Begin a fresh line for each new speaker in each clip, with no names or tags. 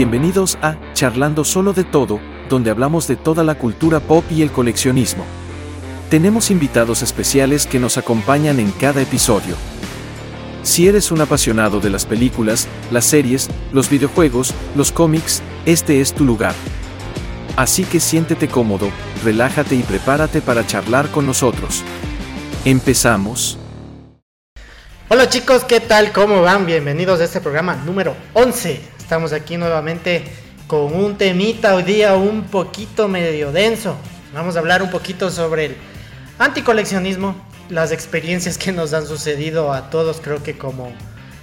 Bienvenidos a Charlando Solo de Todo, donde hablamos de toda la cultura pop y el coleccionismo. Tenemos invitados especiales que nos acompañan en cada episodio. Si eres un apasionado de las películas, las series, los videojuegos, los cómics, este es tu lugar. Así que siéntete cómodo, relájate y prepárate para charlar con nosotros. Empezamos.
Hola chicos, ¿qué tal? ¿Cómo van? Bienvenidos a este programa número 11. Estamos aquí nuevamente con un temita hoy día un poquito medio denso. Vamos a hablar un poquito sobre el anticoleccionismo, las experiencias que nos han sucedido a todos, creo que como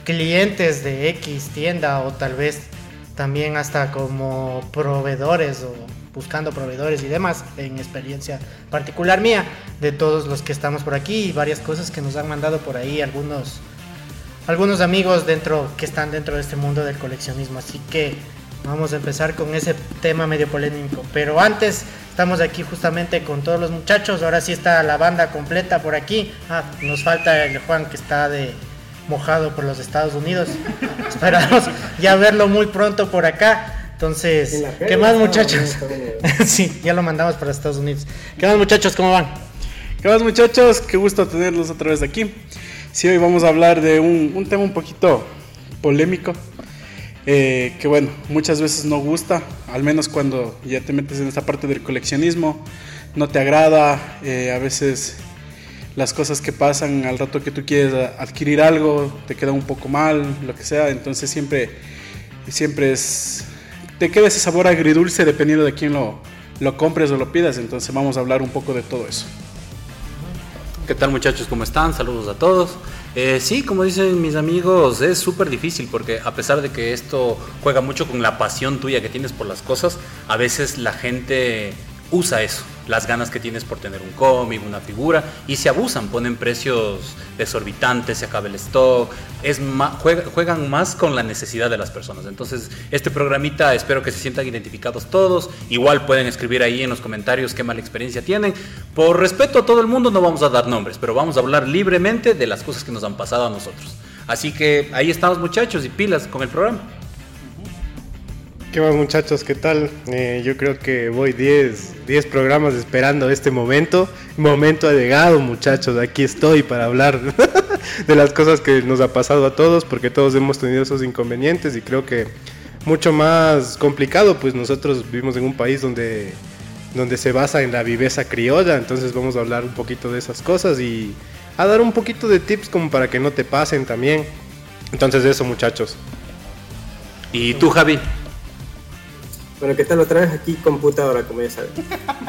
clientes de X tienda o tal vez también hasta como proveedores o buscando proveedores y demás, en experiencia particular mía, de todos los que estamos por aquí y varias cosas que nos han mandado por ahí algunos, algunos amigos dentro, que están dentro de este mundo del coleccionismo. Así que vamos a empezar con ese tema medio polémico. Pero antes, estamos aquí justamente con todos los muchachos, ahora sí está la banda completa por aquí. Ah, nos falta el Juan que está de mojado por los Estados Unidos. Esperamos ya verlo muy pronto por acá. Entonces, ¿qué más muchachos? sí, ya lo mandamos para Estados Unidos. ¿Qué más muchachos? ¿Cómo van?
¿Qué más muchachos? Qué gusto tenerlos otra vez aquí. Sí, hoy vamos a hablar de un, tema un poquito polémico. Eh, que bueno, muchas veces no gusta, al menos cuando ya te metes en esta parte del coleccionismo, no te agrada, eh, a veces las cosas que pasan al rato que tú quieres adquirir algo te queda un poco mal, lo que sea, entonces siempre, siempre es te queda ese sabor agridulce dependiendo de quién lo, lo compres o lo pidas. Entonces vamos a hablar un poco de todo eso.
¿Qué tal muchachos? ¿Cómo están? Saludos a todos. Eh, sí, como dicen mis amigos, es súper difícil porque a pesar de que esto juega mucho con la pasión tuya que tienes por las cosas, a veces la gente usa eso las ganas que tienes por tener un cómic, una figura, y se abusan, ponen precios desorbitantes, se acaba el stock, es juegan más con la necesidad de las personas. Entonces, este programita espero que se sientan identificados todos, igual pueden escribir ahí en los comentarios qué mala experiencia tienen. Por respeto a todo el mundo no vamos a dar nombres, pero vamos a hablar libremente de las cosas que nos han pasado a nosotros. Así que ahí estamos muchachos y pilas con el programa.
¿Qué más muchachos? ¿Qué tal? Eh, yo creo que voy 10, 10 programas esperando este momento. Momento ha llegado muchachos, aquí estoy para hablar de las cosas que nos ha pasado a todos, porque todos hemos tenido esos inconvenientes y creo que mucho más complicado, pues nosotros vivimos en un país donde, donde se basa en la viveza criolla, entonces vamos a hablar un poquito de esas cosas y a dar un poquito de tips como para que no te pasen también. Entonces eso muchachos.
¿Y tú Javi?
Bueno, ¿qué tal otra vez aquí computadora, como ya saben?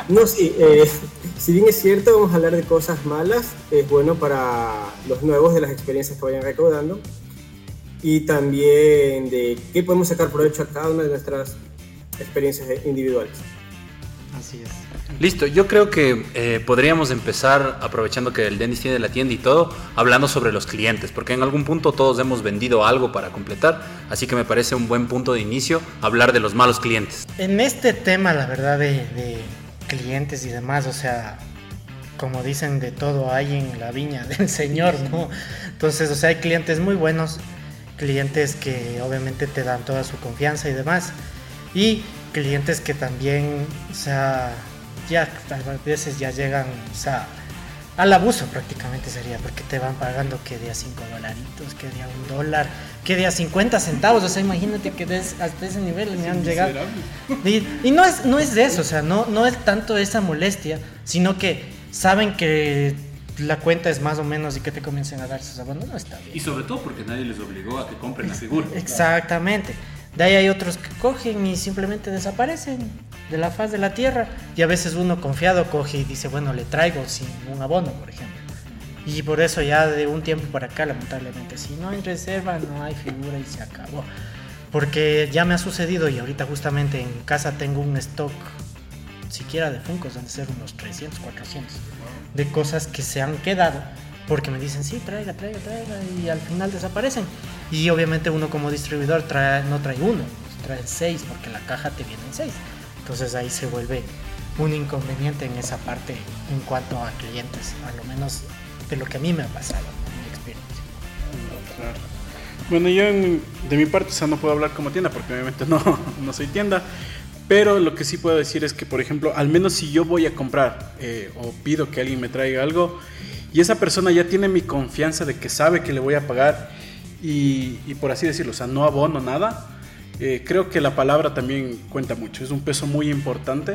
No, sí, eh, si bien es cierto, vamos a hablar de cosas malas, es bueno para los nuevos de las experiencias que vayan recaudando y también de qué podemos sacar provecho a cada una de nuestras experiencias individuales.
Así es. Listo, yo creo que eh, podríamos empezar, aprovechando que el Dennis tiene la tienda y todo, hablando sobre los clientes, porque en algún punto todos hemos vendido algo para completar, así que me parece un buen punto de inicio hablar de los malos clientes.
En este tema, la verdad, de, clientes y demás, o sea, como dicen, de todo hay en la viña del Señor, ¿no? Entonces, o sea, hay clientes muy buenos, clientes que obviamente te dan toda su confianza y demás, y clientes que también, o sea, ya a veces ya llegan, o sea, al abuso prácticamente sería, porque te van pagando que de a 5 dolaritos, que de a un dólar, que de a 50 centavos, o sea, imagínate que des, hasta ese nivel me han llegado. Y, no, es, no es de eso, o sea, no, no es tanto esa molestia, sino que saben que la cuenta es más o menos y que te comiencen a dar sus abandonos, no está bien.
Y sobre todo porque nadie les obligó a que compren la figura.
Exactamente. De ahí hay otros que cogen y simplemente desaparecen de la faz de la tierra. Y a veces uno confiado coge y dice, bueno, le traigo sin un abono, por ejemplo. Y por eso ya de un tiempo para acá, lamentablemente, si no hay reserva, no hay figura y se acabó. Porque ya me ha sucedido y ahorita justamente en casa tengo un stock, siquiera de Funkos, han de ser unos 300, 400, de cosas que se han quedado porque me dicen, sí, traiga, traiga, traiga, y al final desaparecen. Y obviamente uno como distribuidor trae, no trae uno, trae seis, porque la caja te viene en seis. Entonces ahí se vuelve un inconveniente en esa parte en cuanto a clientes, a lo menos de lo que a mí me ha pasado, en mi experiencia.
Bueno, yo en- de mi parte, o sea, no puedo hablar como tienda porque obviamente no, no soy tienda. Pero lo que sí puedo decir es que, por ejemplo, al menos si yo voy a comprar eh, o pido que alguien me traiga algo y esa persona ya tiene mi confianza de que sabe que le voy a pagar y, por así decirlo, o sea, no abono nada, eh, creo que la palabra también cuenta mucho. Es un peso muy importante,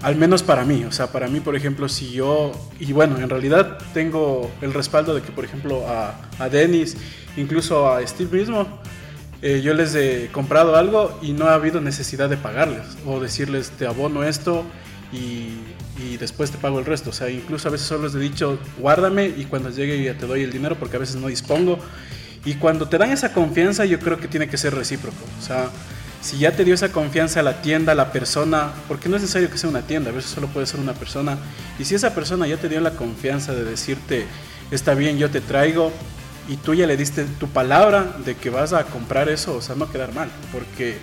al menos para mí. O sea, para mí, por ejemplo, si yo, y bueno, en realidad tengo el respaldo de que, por ejemplo, a, a Dennis, incluso a Steve mismo, eh, yo les he comprado algo y no ha habido necesidad de pagarles o decirles te abono esto y después te pago el resto. O sea, incluso a veces solo les he dicho guárdame y cuando llegue ya te doy el dinero porque a veces no dispongo. Y cuando te dan esa confianza yo creo que tiene que ser recíproco. O sea, si ya te dio esa confianza la tienda, la persona, porque no es necesario que sea una tienda, a veces solo puede ser una persona. Y si esa persona ya te dio la confianza de decirte está bien, yo te traigo, y tú ya le diste tu palabra de que vas a comprar eso, o sea, no quedar mal, porque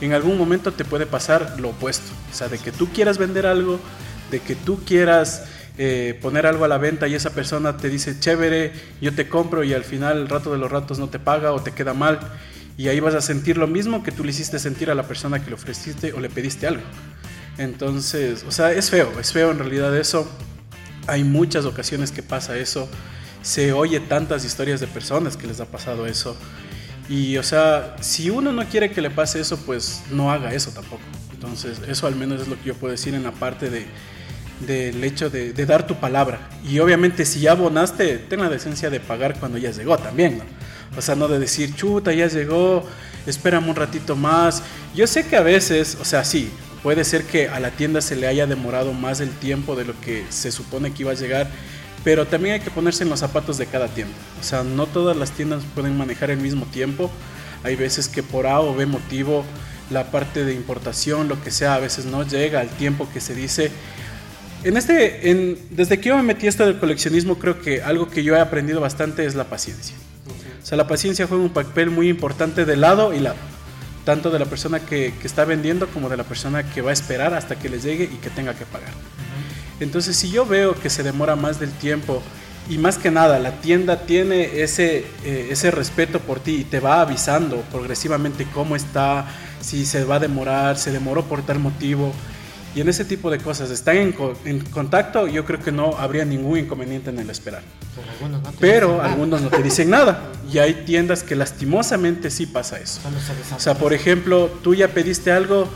en algún momento te puede pasar lo opuesto, o sea, de que tú quieras vender algo, de que tú quieras eh, poner algo a la venta y esa persona te dice, chévere, yo te compro y al final, el rato de los ratos no te paga o te queda mal, y ahí vas a sentir lo mismo que tú le hiciste sentir a la persona que le ofreciste o le pediste algo. Entonces, o sea, es feo, es feo en realidad eso. Hay muchas ocasiones que pasa eso se oye tantas historias de personas que les ha pasado eso. Y, o sea, si uno no quiere que le pase eso, pues no haga eso tampoco. Entonces, eso al menos es lo que yo puedo decir en la parte de del hecho de, dar tu palabra. Y obviamente si ya abonaste, ten la decencia de pagar cuando ya llegó también, ¿no? O sea, no de decir, chuta, ya llegó, espérame un ratito más. Yo sé que a veces, o sea, sí, puede ser que a la tienda se le haya demorado más el tiempo de lo que se supone que iba a llegar, pero también hay que ponerse en los zapatos de cada tienda. O sea, no todas las tiendas pueden manejar el mismo tiempo. Hay veces que por A o B motivo la parte de importación, lo que sea, a veces no llega al tiempo que se dice. En este, desde que yo me metí a esto del coleccionismo, creo que algo que yo he aprendido bastante es la paciencia. O sea, la paciencia juega un papel muy importante de lado y lado. Tanto de la persona que, está vendiendo como de la persona que va a esperar hasta que le llegue y que tenga que pagar. Entonces, si yo veo que se demora más del tiempo y más que nada la tienda tiene ese, eh, ese respeto por ti y te va avisando progresivamente cómo está, si se va a demorar, se demoró por tal motivo, y en ese tipo de cosas están en, co- en contacto, yo creo que no habría ningún inconveniente en el esperar.
Pero algunos no te
Pero
dicen nada.
algunos no te dicen nada. Y hay tiendas que lastimosamente sí pasa eso. O sea, por ejemplo, tú ya pediste algo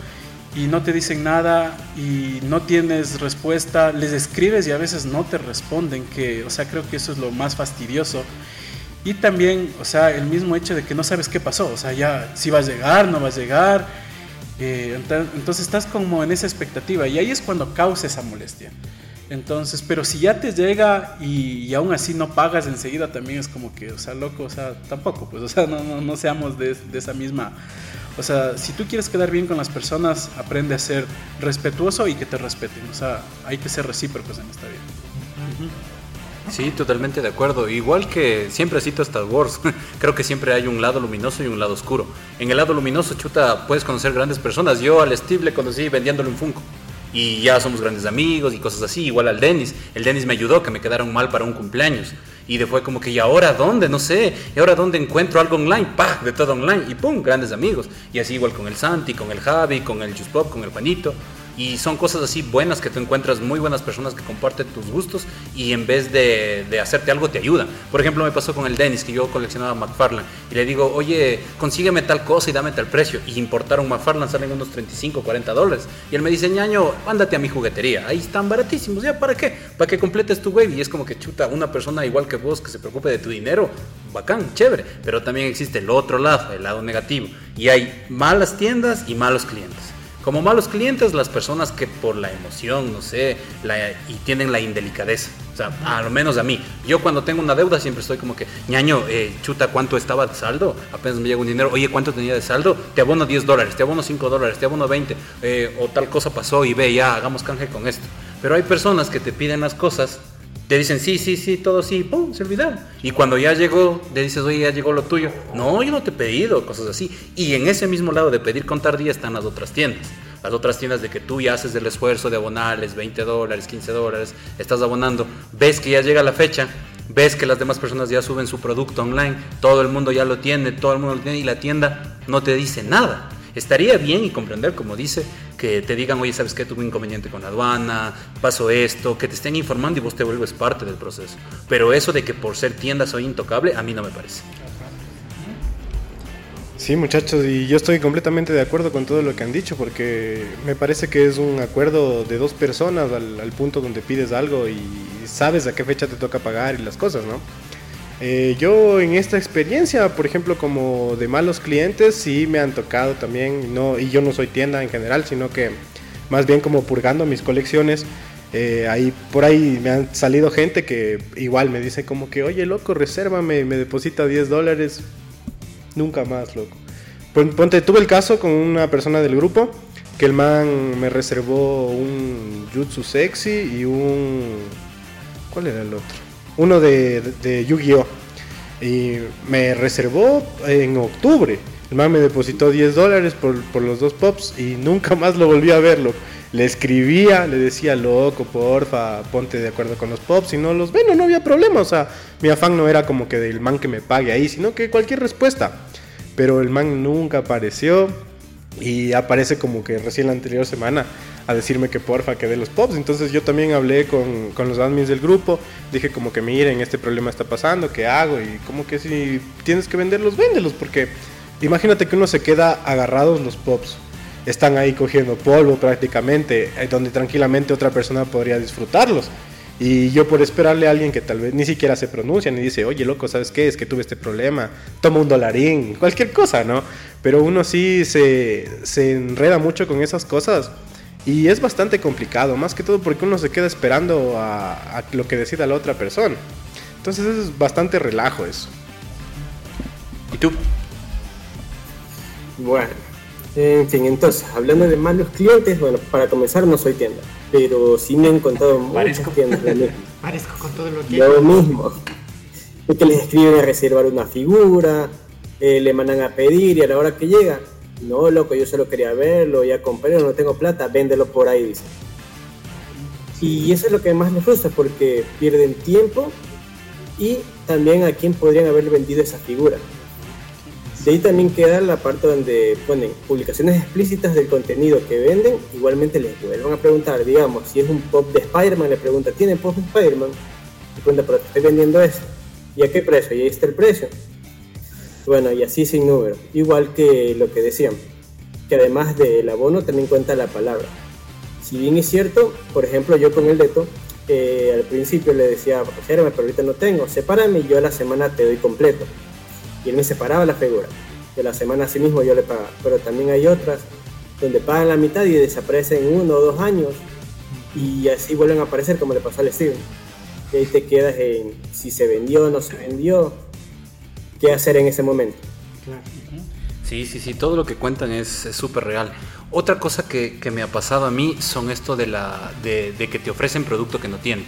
y no te dicen nada y no tienes respuesta, les escribes y a veces no te responden, que, o sea, creo que eso es lo más fastidioso. Y también, o sea, el mismo hecho de que no sabes qué pasó, o sea, ya si va a llegar, no va a llegar. Eh, entonces estás como en esa expectativa y ahí es cuando causa esa molestia. Entonces, pero si ya te llega y, y aún así no pagas enseguida, también es como que, o sea, loco, o sea, tampoco, pues, o sea, no, no, no seamos de, de esa misma. O sea, si tú quieres quedar bien con las personas, aprende a ser respetuoso y que te respeten. O sea, hay que ser recíprocos en esta vida.
Sí, totalmente de acuerdo. Igual que siempre cito Star Wars, creo que siempre hay un lado luminoso y un lado oscuro. En el lado luminoso, chuta, puedes conocer grandes personas. Yo al Steve le conocí vendiéndole un Funko. Y ya somos grandes amigos y cosas así. Igual al Dennis. El Dennis me ayudó, que me quedaron mal para un cumpleaños. Y de fue como que, ¿y ahora dónde? No sé. ¿Y ahora dónde encuentro algo online? ¡Pah! De todo online. Y ¡pum! Grandes amigos. Y así igual con el Santi, con el Javi, con el Just Pop, con el Juanito. Y son cosas así buenas que tú encuentras muy buenas personas que comparten tus gustos y en vez de, de hacerte algo te ayudan. Por ejemplo, me pasó con el Dennis, que yo coleccionaba McFarlane, y le digo, oye, consígueme tal cosa y dame tal precio. Y importar un McFarlane salen unos 35, 40 dólares. Y él me dice, ñaño, ándate a mi juguetería, ahí están baratísimos, ¿ya para qué? Para que completes tu wave. Y es como que chuta, una persona igual que vos que se preocupe de tu dinero, bacán, chévere. Pero también existe el otro lado, el lado negativo. Y hay malas tiendas y malos clientes. Como malos clientes, las personas que por la emoción, no sé, la- y tienen la indelicadeza. O sea, a lo menos a mí. Yo cuando tengo una deuda siempre estoy como que, ñaño, eh, chuta, ¿cuánto estaba de saldo? Apenas me llega un dinero. Oye, ¿cuánto tenía de saldo? Te abono 10 dólares, te abono 5 dólares, te abono 20. eh, o tal cosa pasó y ve, ya, hagamos canje con esto. Pero hay personas que te piden las cosas te dicen sí, sí, sí, todo sí, pum, se olvidaron. Y cuando ya llegó, le dices, oye, ya llegó lo tuyo. No, yo no te he pedido, cosas así. Y en ese mismo lado de pedir con tardía están las otras tiendas. Las otras tiendas de que tú ya haces el esfuerzo de abonarles 20 dólares, 15 dólares, estás abonando, ves que ya llega la fecha ves que las demás personas ya suben su producto online, todo el mundo ya lo tiene, todo el mundo lo tiene y la tienda no te dice nada. Estaría bien y comprender, como dice, que te digan, oye, ¿sabes qué? Tuve un inconveniente con la aduana, pasó esto, que te estén informando y vos te vuelves parte del proceso. Pero eso de que por ser tienda soy intocable, a mí no me parece.
Sí, muchachos, y yo estoy completamente de acuerdo con todo lo que han dicho, porque me parece que es un acuerdo de dos personas al, al punto donde pides algo y sabes a qué fecha te toca pagar y las cosas, ¿no? Eh, yo en esta experiencia, por ejemplo, como de malos clientes, sí me han tocado también, no, y yo no soy tienda en general, sino que más bien como purgando mis colecciones. Eh, ahí, por ahí me han salido gente que igual me dice como que, oye, loco, resérvame, me deposita 10 dólares, Nunca más, loco. Ponte, tuve el caso con una persona del grupo que el man me reservó un Jutsu Sexy y un... ¿Cuál era el otro? Uno de, Yu-Gi-Oh! Y me reservó en octubre. El man me depositó 10 dólares por, por, los dos pops y nunca más lo volví a verlo. Le escribía, le decía, loco, porfa, ponte de acuerdo con los pops. Y no los, bueno, no había problema. O sea, mi afán no era como que del man que me pague ahí, sino que cualquier respuesta pero el man nunca apareció y aparece como que recién la anterior semana a decirme que porfa que dé los pops. Entonces yo también hablé con, con, los admins del grupo, dije como que miren, este problema está pasando, ¿qué hago? Y como que si tienes que venderlos, véndelos, porque imagínate que uno se queda agarrados los pops. Están ahí cogiendo polvo prácticamente, eh, donde tranquilamente otra persona podría disfrutarlos. Y yo por esperarle a alguien que tal vez ni siquiera se pronuncia, ni dice, oye loco, ¿sabes qué? Es que tuve este problema, toma un dolarín, cualquier cosa, ¿no? Pero uno sí se, se enreda mucho con esas cosas y es bastante complicado, más que todo porque uno se queda esperando a, a lo que decida la otra persona. Entonces es bastante relajo eso.
¿Y tú?
Bueno, en fin, entonces, hablando de malos clientes, bueno, para comenzar no soy tienda pero sí me han contado muchas tiendas
Parezco con todo lo que...
Lo mismo. Es que les escriben a reservar una figura, eh, le mandan a pedir y a la hora que llega, no, loco, yo solo quería verlo, ya compré, no tengo plata, véndelo por ahí, dice. Y eso es lo que más les frustra porque pierden tiempo y también a quién podrían haber vendido esa figura. De ahí también queda la parte donde ponen publicaciones explícitas del contenido que venden. Igualmente les vuelven a preguntar, digamos, si es un pop de Spider-Man, le pregunta, ¿tiene pop de Spider-Man? Le pregunta, pero te estoy vendiendo eso. ¿Y a qué precio? Y ahí está el precio. Bueno, y así sin número. Igual que lo que decían, que además del abono también cuenta la palabra. Si bien es cierto, por ejemplo, yo con el Deto, eh, al principio le decía, pero ahorita no tengo, sepárame y yo a la semana te doy completo y él me separaba la figura. De la semana así mismo yo le pagaba. Pero también hay otras donde pagan la mitad y desaparecen uno o dos años y así vuelven a aparecer como le pasó al Steven. Y ahí te quedas en si se vendió o no se vendió, qué hacer en ese momento.
Sí, sí, sí, todo lo que cuentan es súper real. Otra cosa que, que, me ha pasado a mí son esto de, la, de, de que te ofrecen producto que no tienen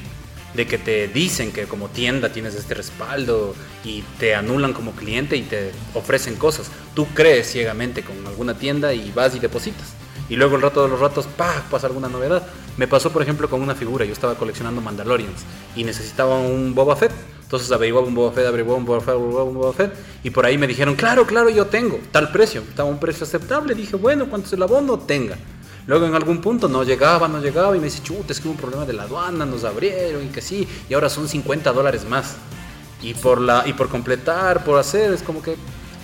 de que te dicen que como tienda tienes este respaldo y te anulan como cliente y te ofrecen cosas. Tú crees ciegamente con alguna tienda y vas y depositas. Y luego el rato de los ratos, ¡pah! pasa alguna novedad. Me pasó, por ejemplo, con una figura. Yo estaba coleccionando Mandalorians y necesitaba un Boba Fett. Entonces averiguaba un Boba Fett, averiguaba un Boba Fett, averiguaba un Boba Fett. Y por ahí me dijeron, claro, claro, yo tengo tal precio. Estaba un precio aceptable. Dije, bueno, cuánto se el abono? Tenga. Luego en algún punto no llegaba, no llegaba y me dice, chuta, es que hubo un problema de la aduana, nos abrieron y que sí, y ahora son 50 dólares más. Y por, la, y por completar, por hacer, es como que,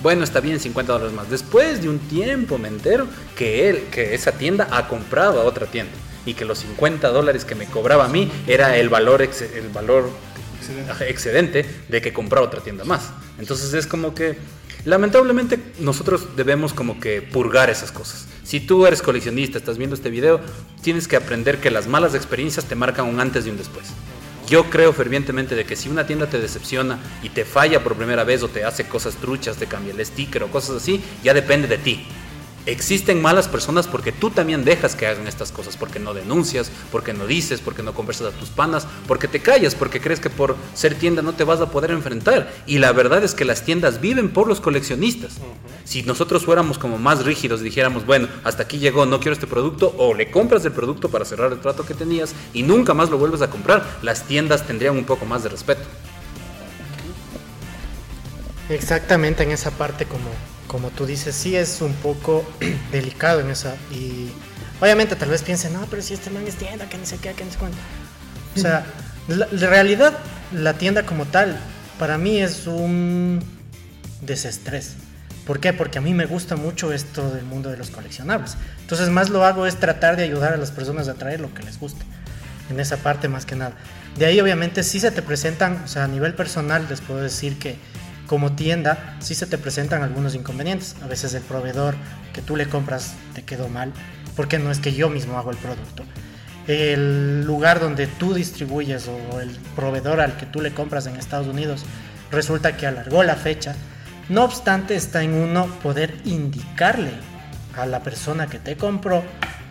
bueno, está bien, 50 dólares más. Después de un tiempo me entero que él, que esa tienda ha comprado a otra tienda y que los 50 dólares que me cobraba a mí era el valor, el valor excedente. excedente de que compraba otra tienda más. Entonces es como que Lamentablemente nosotros debemos como que purgar esas cosas. Si tú eres coleccionista, estás viendo este video, tienes que aprender que las malas experiencias te marcan un antes y un después. Yo creo fervientemente de que si una tienda te decepciona y te falla por primera vez o te hace cosas truchas, te cambia el sticker o cosas así, ya depende de ti. Existen malas personas porque tú también dejas que hagan estas cosas, porque no denuncias, porque no dices, porque no conversas a tus panas, porque te callas, porque crees que por ser tienda no te vas a poder enfrentar. Y la verdad es que las tiendas viven por los coleccionistas. Si nosotros fuéramos como más rígidos y dijéramos, bueno, hasta aquí llegó, no quiero este producto, o le compras el producto para cerrar el trato que tenías y nunca más lo vuelves a comprar, las tiendas tendrían un poco más de respeto.
Exactamente en esa parte como, como tú dices, sí es un poco delicado en esa. Y obviamente tal vez piensen, no, pero si este man es tienda, que ni sé qué, que ni sé cuánto. O sea, la, la realidad, la tienda como tal, para mí es un desestrés. ¿Por qué? Porque a mí me gusta mucho esto del mundo de los coleccionables. Entonces más lo hago es tratar de ayudar a las personas a traer lo que les guste. En esa parte más que nada. De ahí obviamente sí se te presentan, o sea, a nivel personal les puedo decir que como tienda sí se te presentan algunos inconvenientes. A veces el proveedor que tú le compras te quedó mal, porque no es que yo mismo hago el producto. El lugar donde tú distribuyes o el proveedor al que tú le compras en Estados Unidos resulta que alargó la fecha. No obstante, está en uno poder indicarle a la persona que te compró,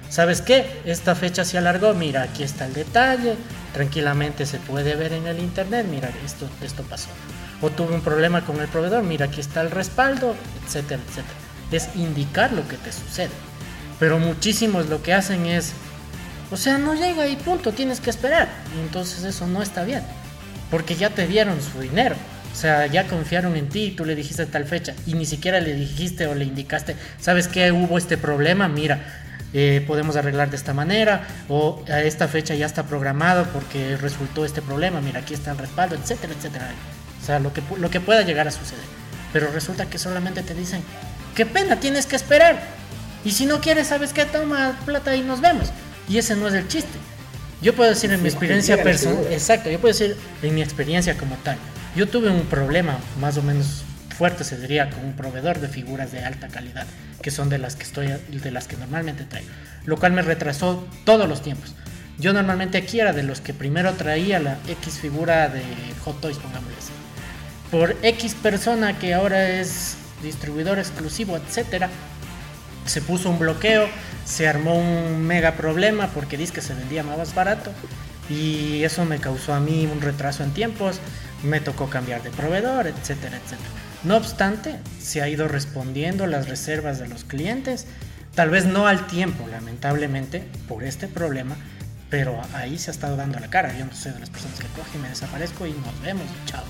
¿sabes qué? Esta fecha se alargó, mira, aquí está el detalle, tranquilamente se puede ver en el internet, mira, esto, esto pasó. O tuve un problema con el proveedor, mira, aquí está el respaldo, etcétera, etcétera. Es indicar lo que te sucede. Pero muchísimos lo que hacen es, o sea, no llega y punto, tienes que esperar. Y entonces eso no está bien, porque ya te dieron su dinero. O sea, ya confiaron en ti y tú le dijiste tal fecha y ni siquiera le dijiste o le indicaste, ¿sabes qué? Hubo este problema, mira, eh, podemos arreglar de esta manera o a esta fecha ya está programado porque resultó este problema, mira, aquí está el respaldo, etcétera, etcétera. O sea, lo que, lo que pueda llegar a suceder. Pero resulta que solamente te dicen, qué pena, tienes que esperar. Y si no quieres, ¿sabes qué? Toma plata y nos vemos. Y ese no es el chiste. Yo puedo decir en mi experiencia personal, exacto, yo puedo decir en mi experiencia como tal. Yo tuve un problema más o menos fuerte, se diría, con un proveedor de figuras de alta calidad, que son de las que estoy, de las que normalmente traigo, lo cual me retrasó todos los tiempos. Yo normalmente aquí era de los que primero traía la X figura de Hot Toys, pongámosle así. Por X persona que ahora es distribuidor exclusivo, etcétera, se puso un bloqueo, se armó un mega problema porque dice que se vendía más barato y eso me causó a mí un retraso en tiempos, me tocó cambiar de proveedor, etcétera, etcétera. No obstante, se ha ido respondiendo las reservas de los clientes, tal vez no al tiempo, lamentablemente, por este problema, pero ahí se ha estado dando la cara. Yo no soy de las personas que cogen, me desaparezco y nos vemos, chao.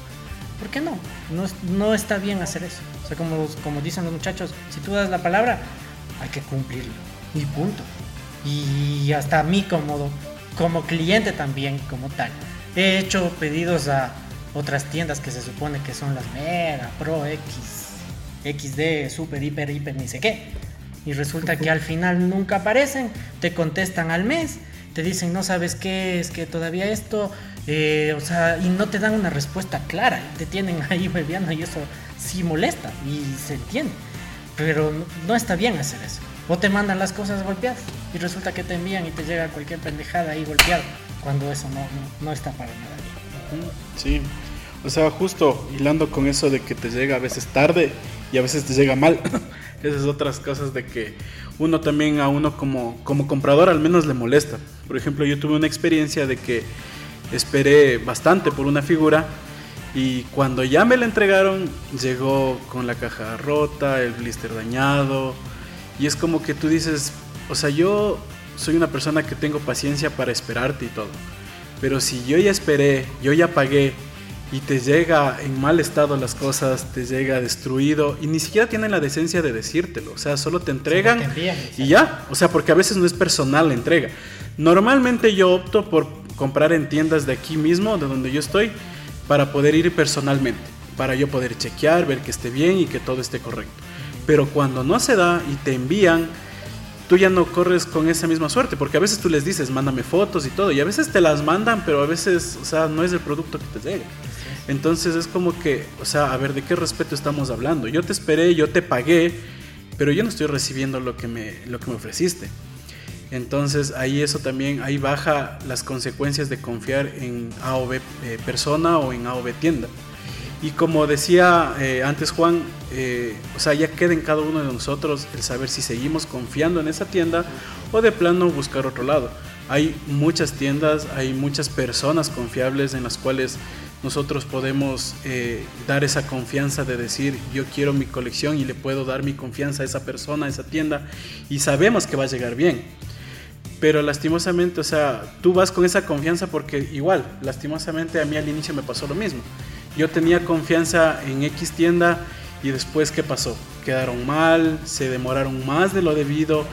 ¿Por qué no? no? No está bien hacer eso. O sea, como, como dicen los muchachos, si tú das la palabra, hay que cumplirlo. Y punto. Y hasta a mí como, como cliente también, como tal. He hecho pedidos a otras tiendas que se supone que son las Mega, Pro X, XD, Super, Hiper, Hiper, ni sé qué. Y resulta que al final nunca aparecen, te contestan al mes, te dicen no sabes qué, es que todavía esto, eh, o sea, y no te dan una respuesta clara, te tienen ahí bebiendo y eso sí molesta y se entiende. Pero no está bien hacer eso. O te mandan las cosas golpeadas y resulta que te envían y te llega cualquier pendejada ahí golpeado, cuando eso no, no, no está para nada bien.
Sí, o sea, justo hilando con eso de que te llega a veces tarde y a veces te llega mal. Esas otras cosas de que uno también a uno como, como comprador al menos le molesta. Por ejemplo, yo tuve una experiencia de que esperé bastante por una figura y cuando ya me la entregaron llegó con la caja rota, el blister dañado y es como que tú dices, o sea, yo soy una persona que tengo paciencia para esperarte y todo. Pero si yo ya esperé, yo ya pagué y te llega en mal estado las cosas, te llega destruido y ni siquiera tienen la decencia de decírtelo, o sea, solo te entregan
te envían,
y ya, o sea, porque a veces no es personal la entrega. Normalmente yo opto por comprar en tiendas de aquí mismo, de donde yo estoy, para poder ir personalmente, para yo poder chequear, ver que esté bien y que todo esté correcto. Pero cuando no se da y te envían, tú ya no corres con esa misma suerte, porque a veces tú les dices, mándame fotos y todo, y a veces te las mandan, pero a veces, o sea, no es el producto que te llega. Entonces es como que, o sea, a ver, ¿de qué respeto estamos hablando? Yo te esperé, yo te pagué, pero yo no estoy recibiendo lo que me, lo que me ofreciste. Entonces ahí eso también, ahí baja las consecuencias de confiar en A o B eh, persona o en A o B tienda. Y como decía eh, antes Juan, eh, o sea, ya queda en cada uno de nosotros el saber si seguimos confiando en esa tienda o de plano buscar otro lado. Hay muchas tiendas, hay muchas personas confiables en las cuales nosotros podemos eh, dar esa confianza de decir yo quiero mi colección y le puedo dar mi confianza a esa persona, a esa tienda y sabemos que va a llegar bien. Pero lastimosamente, o sea, tú vas con esa confianza porque igual, lastimosamente a mí al inicio me pasó lo mismo. yo tenía confianza en X tienda y después ¿qué pasó? Quedaron mal, se demoraron más de lo debido.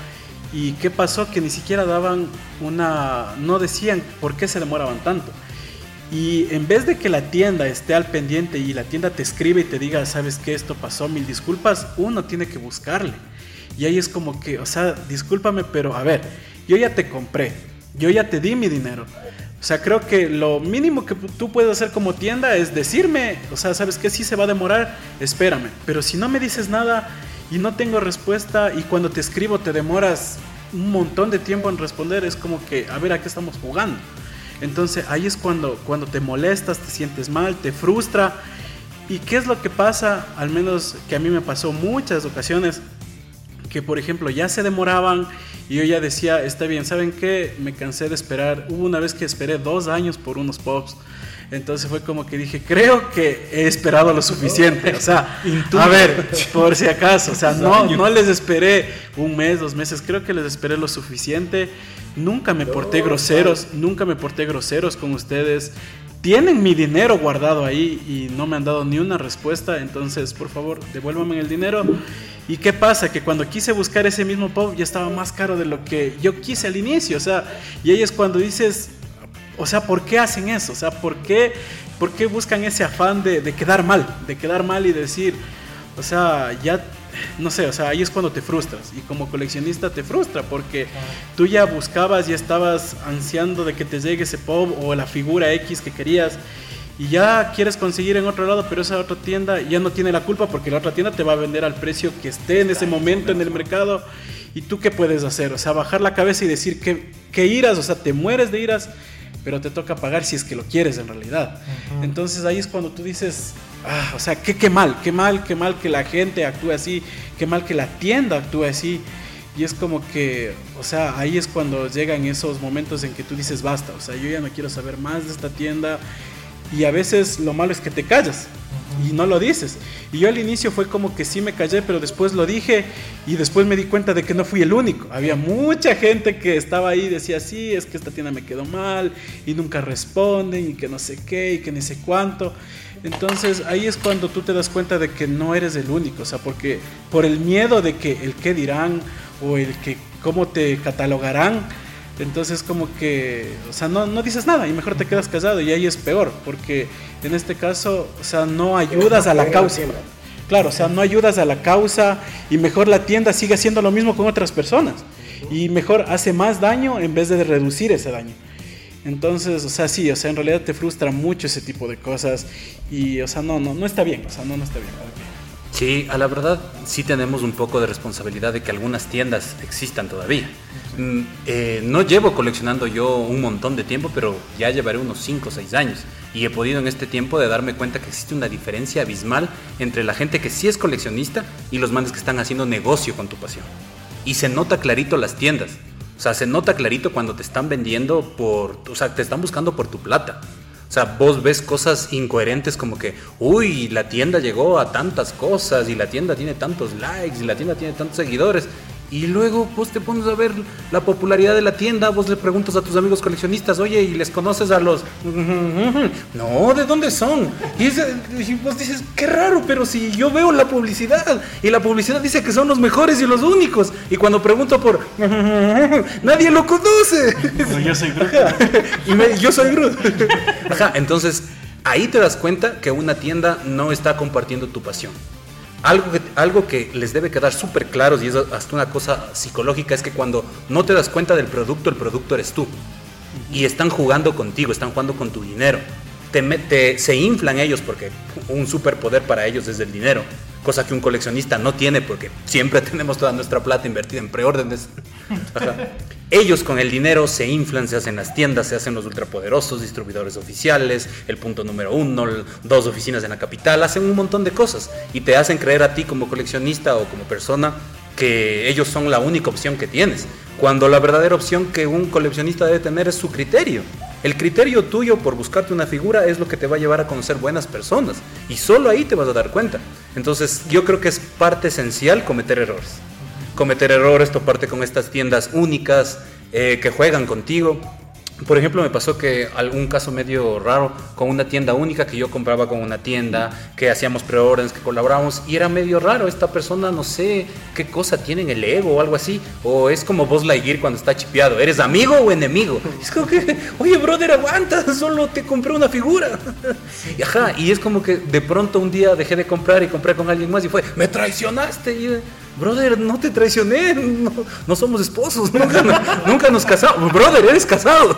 ¿Y qué pasó? Que ni siquiera daban una... no decían por qué se demoraban tanto. Y en vez de que la tienda esté al pendiente y la tienda te escribe y te diga, sabes que esto pasó, mil disculpas, uno tiene que buscarle. Y ahí es como que, o sea, discúlpame, pero a ver, yo ya te compré, yo ya te di mi dinero. O sea, creo que lo mínimo que tú puedes hacer como tienda es decirme, o sea, sabes que sí se va a demorar, espérame. Pero si no me dices nada y no tengo respuesta y cuando te escribo te demoras un montón de tiempo en responder, es como que, a ver, ¿a qué estamos jugando? Entonces ahí es cuando, cuando te molestas, te sientes mal, te frustra. ¿Y qué es lo que pasa? Al menos que a mí me pasó muchas ocasiones, que por ejemplo ya se demoraban y yo ya decía, está bien, ¿saben qué? Me cansé de esperar. Hubo una vez que esperé dos años por unos pops. Entonces fue como que dije, creo que he esperado lo suficiente. O sea, a ver, por si acaso, o sea, no, no les esperé un mes, dos meses, creo que les esperé lo suficiente. Nunca me porté groseros, nunca me porté groseros con ustedes. Tienen mi dinero guardado ahí y no me han dado ni una respuesta, entonces por favor devuélvame el dinero. ¿Y qué pasa? Que cuando quise buscar ese mismo pop ya estaba más caro de lo que yo quise al inicio, o sea, y ahí es cuando dices, o sea, ¿por qué hacen eso? O sea, ¿por qué, por qué buscan ese afán de, de quedar mal? De quedar mal y decir, o sea, ya no sé, o sea, ahí es cuando te frustras. Y como coleccionista te frustra porque tú ya buscabas, ya estabas ansiando de que te llegue ese pop o la figura X que querías. Y ya quieres conseguir en otro lado, pero esa otra tienda ya no tiene la culpa porque la otra tienda te va a vender al precio que esté en ese momento en el mercado. ¿Y tú qué puedes hacer? O sea, bajar la cabeza y decir que, que iras, o sea, te mueres de iras pero te toca pagar si es que lo quieres en realidad. Entonces ahí es cuando tú dices, ah, o sea, qué, qué mal, qué mal, qué mal que la gente actúe así, qué mal que la tienda actúe así. Y es como que, o sea, ahí es cuando llegan esos momentos en que tú dices, basta, o sea, yo ya no quiero saber más de esta tienda. Y a veces lo malo es que te callas y no lo dices. Y yo al inicio fue como que sí me callé, pero después lo dije y después me di cuenta de que no fui el único. Había mucha gente que estaba ahí y decía, sí, es que esta tienda me quedó mal y nunca responden y que no sé qué y que ni sé cuánto. Entonces ahí es cuando tú te das cuenta de que no eres el único, o sea, porque por el miedo de que el qué dirán o el que cómo te catalogarán, entonces como que, o sea, no, no, dices nada y mejor te quedas callado y ahí es peor, porque en este caso, o sea, no ayudas a la causa. Claro, o sea, no ayudas a la causa y mejor la tienda sigue haciendo lo mismo con otras personas y mejor hace más daño en vez de reducir ese daño. Entonces, o sea, sí, o sea, en realidad te frustra mucho ese tipo de cosas y, o sea, no, no, no está bien, o sea, no, no está bien.
Sí, a la verdad sí tenemos un poco de responsabilidad de que algunas tiendas existan todavía. Mm, eh, no llevo coleccionando yo un montón de tiempo, pero ya llevaré unos 5 o 6 años. Y he podido en este tiempo de darme cuenta que existe una diferencia abismal entre la gente que sí es coleccionista y los manes que están haciendo negocio con tu pasión. Y se nota clarito las tiendas. O sea, se nota clarito cuando te están vendiendo por, o sea, te están buscando por tu plata. O sea, vos ves cosas incoherentes como que, uy, la tienda llegó a tantas cosas y la tienda tiene tantos likes y la tienda tiene tantos seguidores. Y luego vos te pones a ver la popularidad de la tienda, vos le preguntas a tus amigos coleccionistas, oye, ¿y les conoces a los... No, ¿de dónde son? Y, vos dices, qué raro, pero si yo veo la publicidad y la publicidad dice que son los mejores y los únicos. Y cuando pregunto por... Nadie lo conoce.
yo soy Groot.
y yo soy Groot. Ajá, entonces ahí te das cuenta que una tienda no está compartiendo tu pasión. Algo que, algo que les debe quedar súper claro y es hasta una cosa psicológica es que cuando no te das cuenta del producto, el producto eres tú. Y están jugando contigo, están jugando con tu dinero. Te, se inflan ellos porque un superpoder para ellos es el dinero cosa que un coleccionista no tiene porque siempre tenemos toda nuestra plata invertida en preórdenes. Ellos con el dinero se inflan, se hacen las tiendas, se hacen los ultrapoderosos, distribuidores oficiales, el punto número uno, dos oficinas en la capital, hacen un montón de cosas y te hacen creer a ti como coleccionista o como persona que ellos son la única opción que tienes, cuando la verdadera opción que un coleccionista debe tener es su criterio. El criterio tuyo por buscarte una figura es lo que te va a llevar a conocer buenas personas y solo ahí te vas a dar cuenta. Entonces yo creo que es parte esencial cometer errores. Cometer errores, toparte con estas tiendas únicas eh, que juegan contigo. por ejemplo, me pasó que algún caso medio raro con una tienda única que yo compraba con una tienda, que hacíamos preorders, que colaborábamos, y era medio raro. Esta persona, no sé qué cosa tiene en el ego o algo así, o es como vos Lightyear cuando está chipeado: ¿eres amigo o enemigo? Es como que, oye, brother, aguanta, solo te compré una figura. Y, ajá, y es como que de pronto un día dejé de comprar y compré con alguien más y fue: me traicionaste. Y, brother, no te traicioné, no, somos esposos, nunca, nos casamos. Brother, eres casado.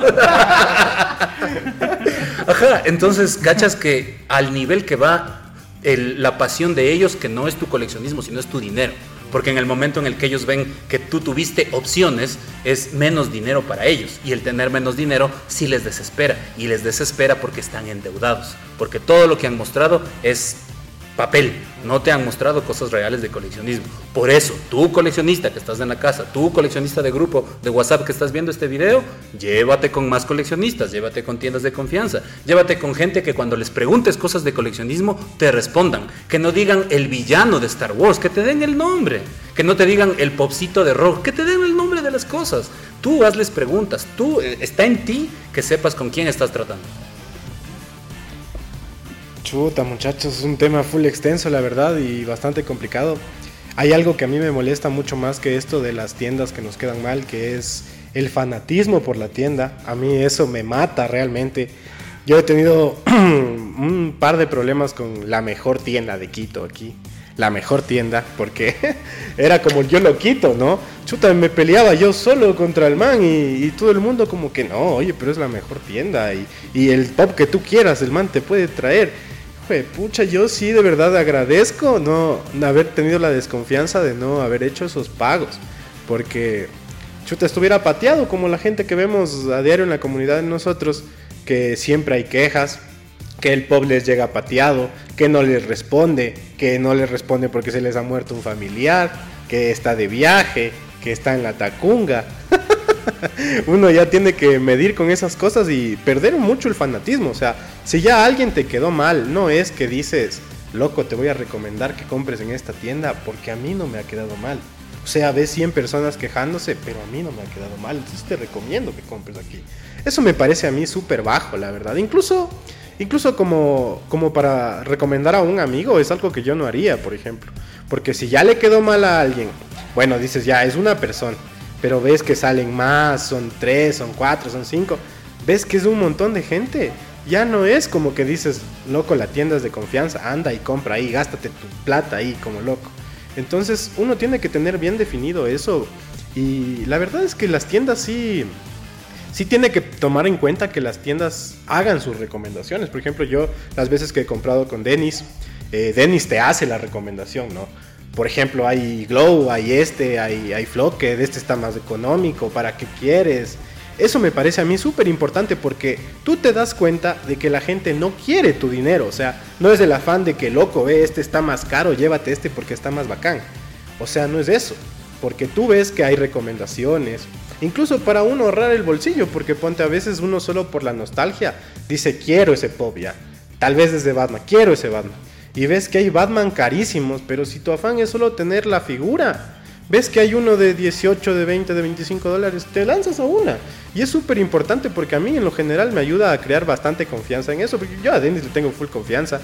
Ajá, entonces, cachas que al nivel que va la pasión de ellos, que no es tu coleccionismo, sino es tu dinero. Porque en el momento en el que ellos ven que tú tuviste opciones, es menos dinero para ellos. Y el tener menos dinero sí les desespera. Y les desespera porque están endeudados. Porque todo lo que han mostrado es papel, no te han mostrado cosas reales de coleccionismo. Por eso, tú coleccionista que estás en la casa, tú coleccionista de grupo de WhatsApp que estás viendo este video, llévate con más coleccionistas, llévate con tiendas de confianza, llévate con gente que cuando les preguntes cosas de coleccionismo te respondan, que no digan el villano de Star Wars, que te den el nombre, que no te digan el popcito de rock, que te den el nombre de las cosas. Tú hazles preguntas, tú eh, está en ti que sepas con quién estás tratando.
Chuta, muchachos, es un tema full extenso, la verdad, y bastante complicado. Hay algo que a mí me molesta mucho más que esto de las tiendas que nos quedan mal, que es el fanatismo por la tienda. A mí eso me mata realmente. Yo he tenido un par de problemas con la mejor tienda de Quito aquí. La mejor tienda, porque era como yo lo quito, ¿no? Chuta, me peleaba yo solo contra el man y, todo el mundo como que no, oye, pero es la mejor tienda y, el pop que tú quieras, el man te puede traer pucha, yo sí de verdad agradezco no haber tenido la desconfianza de no haber hecho esos pagos. Porque chuta, estuviera pateado como la gente que vemos a diario en la comunidad de nosotros, que siempre hay quejas, que el pop les llega pateado, que no les responde, que no les responde porque se les ha muerto un familiar, que está de viaje, que está en la tacunga. uno ya tiene que medir con esas cosas y perder mucho el fanatismo. O sea, si ya alguien te quedó mal, no es que dices, loco, te voy a recomendar que compres en esta tienda porque a mí no me ha quedado mal. O sea, ves 100 personas quejándose, pero a mí no me ha quedado mal, entonces te recomiendo que compres aquí. Eso me parece a mí súper bajo, la verdad. Incluso, incluso como, como para recomendar a un amigo es algo que yo no haría, por ejemplo. Porque si ya le quedó mal a alguien, bueno, dices, ya, es una persona pero ves que salen más, son tres, son cuatro, son cinco, ves que es un montón de gente. Ya no es como que dices, loco, la tienda es de confianza, anda y compra ahí, gástate tu plata ahí como loco. Entonces uno tiene que tener bien definido eso. Y la verdad es que las tiendas sí, sí tiene que tomar en cuenta que las tiendas hagan sus recomendaciones. Por ejemplo, yo las veces que he comprado con Denis, eh, Denis te hace la recomendación, ¿no? Por ejemplo, hay Glow, hay este, hay, hay este está más económico, ¿para qué quieres? Eso me parece a mí súper importante porque tú te das cuenta de que la gente no quiere tu dinero. O sea, no es el afán de que loco, ve, este está más caro, llévate este porque está más bacán. O sea, no es eso. Porque tú ves que hay recomendaciones. Incluso para uno ahorrar el bolsillo, porque ponte a veces uno solo por la nostalgia dice quiero ese pop ya. Tal vez desde Batman, quiero ese Batman y ves que hay Batman carísimos, pero si tu afán es solo tener la figura, ves que hay uno de 18, de 20, de 25 dólares, te lanzas a una. Y es súper importante porque a mí en lo general me ayuda a crear bastante confianza en eso, porque yo a Dennis le tengo full confianza.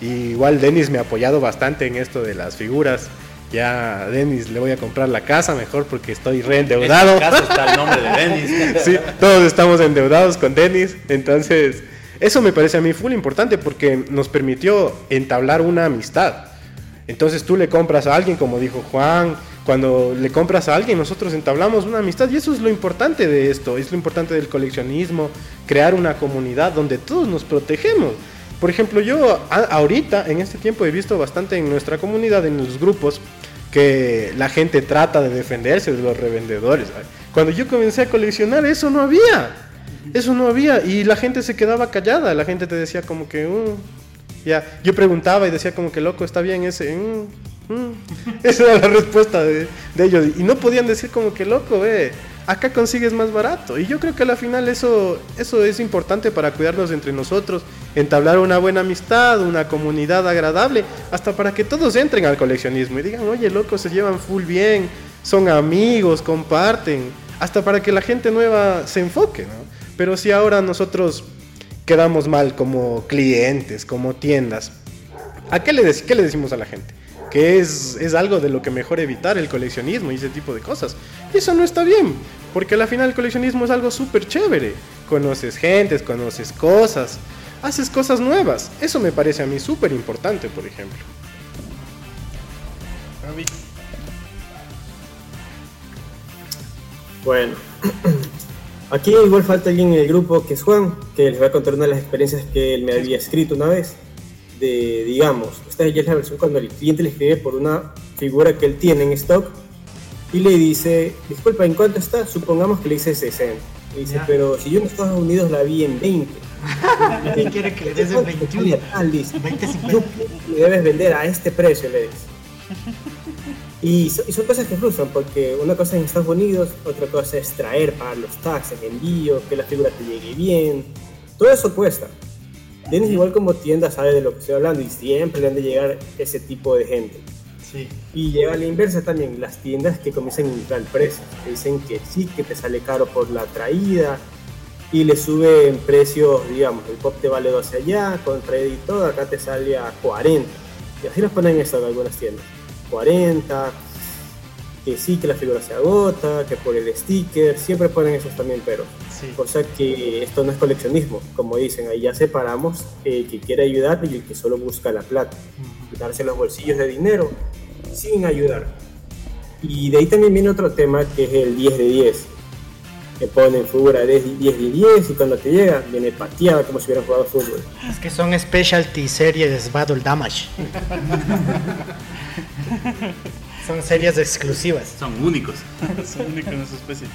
Y igual Dennis me ha apoyado bastante en esto de las figuras. Ya a Dennis le voy a comprar la casa mejor porque estoy reendeudado. En
casa está el nombre de Dennis.
sí, todos estamos endeudados con Dennis. Entonces, eso me parece a mí full importante porque nos permitió entablar una amistad. Entonces tú le compras a alguien, como dijo Juan, cuando le compras a alguien nosotros entablamos una amistad y eso es lo importante de esto, es lo importante del coleccionismo, crear una comunidad donde todos nos protegemos. Por ejemplo, yo ahorita en este tiempo he visto bastante en nuestra comunidad, en los grupos, que la gente trata de defenderse de los revendedores. Cuando yo comencé a coleccionar eso no había. Eso no había y la gente se quedaba callada, la gente te decía como que, mm, ya, yo preguntaba y decía como que loco, está bien ese, mm, mm". esa era la respuesta de, ellos y no podían decir como que loco, ve, acá consigues más barato y yo creo que al final eso, eso es importante para cuidarnos entre nosotros, entablar una buena amistad, una comunidad agradable, hasta para que todos entren al coleccionismo y digan, oye loco, se llevan full bien, son amigos, comparten, hasta para que la gente nueva se enfoque, ¿no? Pero si ahora nosotros quedamos mal como clientes, como tiendas, ¿a qué le, qué le decimos a la gente? Que es, es algo de lo que mejor evitar el coleccionismo y ese tipo de cosas. Y eso no está bien, porque al final el coleccionismo es algo súper chévere. Conoces gentes, conoces cosas, haces cosas nuevas. Eso me parece a mí súper importante, por ejemplo.
Bueno, aquí igual falta alguien en el grupo que es Juan, que les va a contar una de las experiencias que él me había escrito una vez. De, digamos, esta ya es la versión cuando el cliente le escribe por una figura que él tiene en stock y le dice, disculpa, ¿en cuánto está? Supongamos que le dice 60. Le dice, pero si yo en Estados Unidos la vi en 20.
¿Quién quiere que le des el 21?
Tal, dice.
20, 50.
Tú le debes vender a este precio, le dice. Y, so- y son cosas que frustran, porque una cosa es en Estados Unidos, otra cosa es traer, pagar los taxes, envío, que la figura te llegue bien. Todo eso cuesta. Dennis, igual como tienda, sabe de lo que estoy hablando y siempre le han de llegar ese tipo de gente.
Sí.
Y llega a la inversa también, las tiendas que comienzan a inflar precios, que dicen que sí, que te sale caro por la traída y le suben precios, digamos, el pop te vale 12 allá, con traída y todo, acá te sale a 40. Y así los ponen eso en algunas tiendas. 40, que sí, que la figura se agota, que por el sticker, siempre ponen esos también, pero
Sí.
Cosa que esto no es coleccionismo, como dicen, ahí ya separamos el que quiere ayudar y el que solo busca la plata, quitarse los bolsillos de dinero sin ayudar. Y de ahí también viene otro tema que es el 10 de 10, que ponen figura de 10 de 10 y cuando te llega viene pateada como si hubieran jugado fútbol.
Es que son specialty series Battle Damage. son series exclusivas.
Son únicos.
Son únicos en su especie.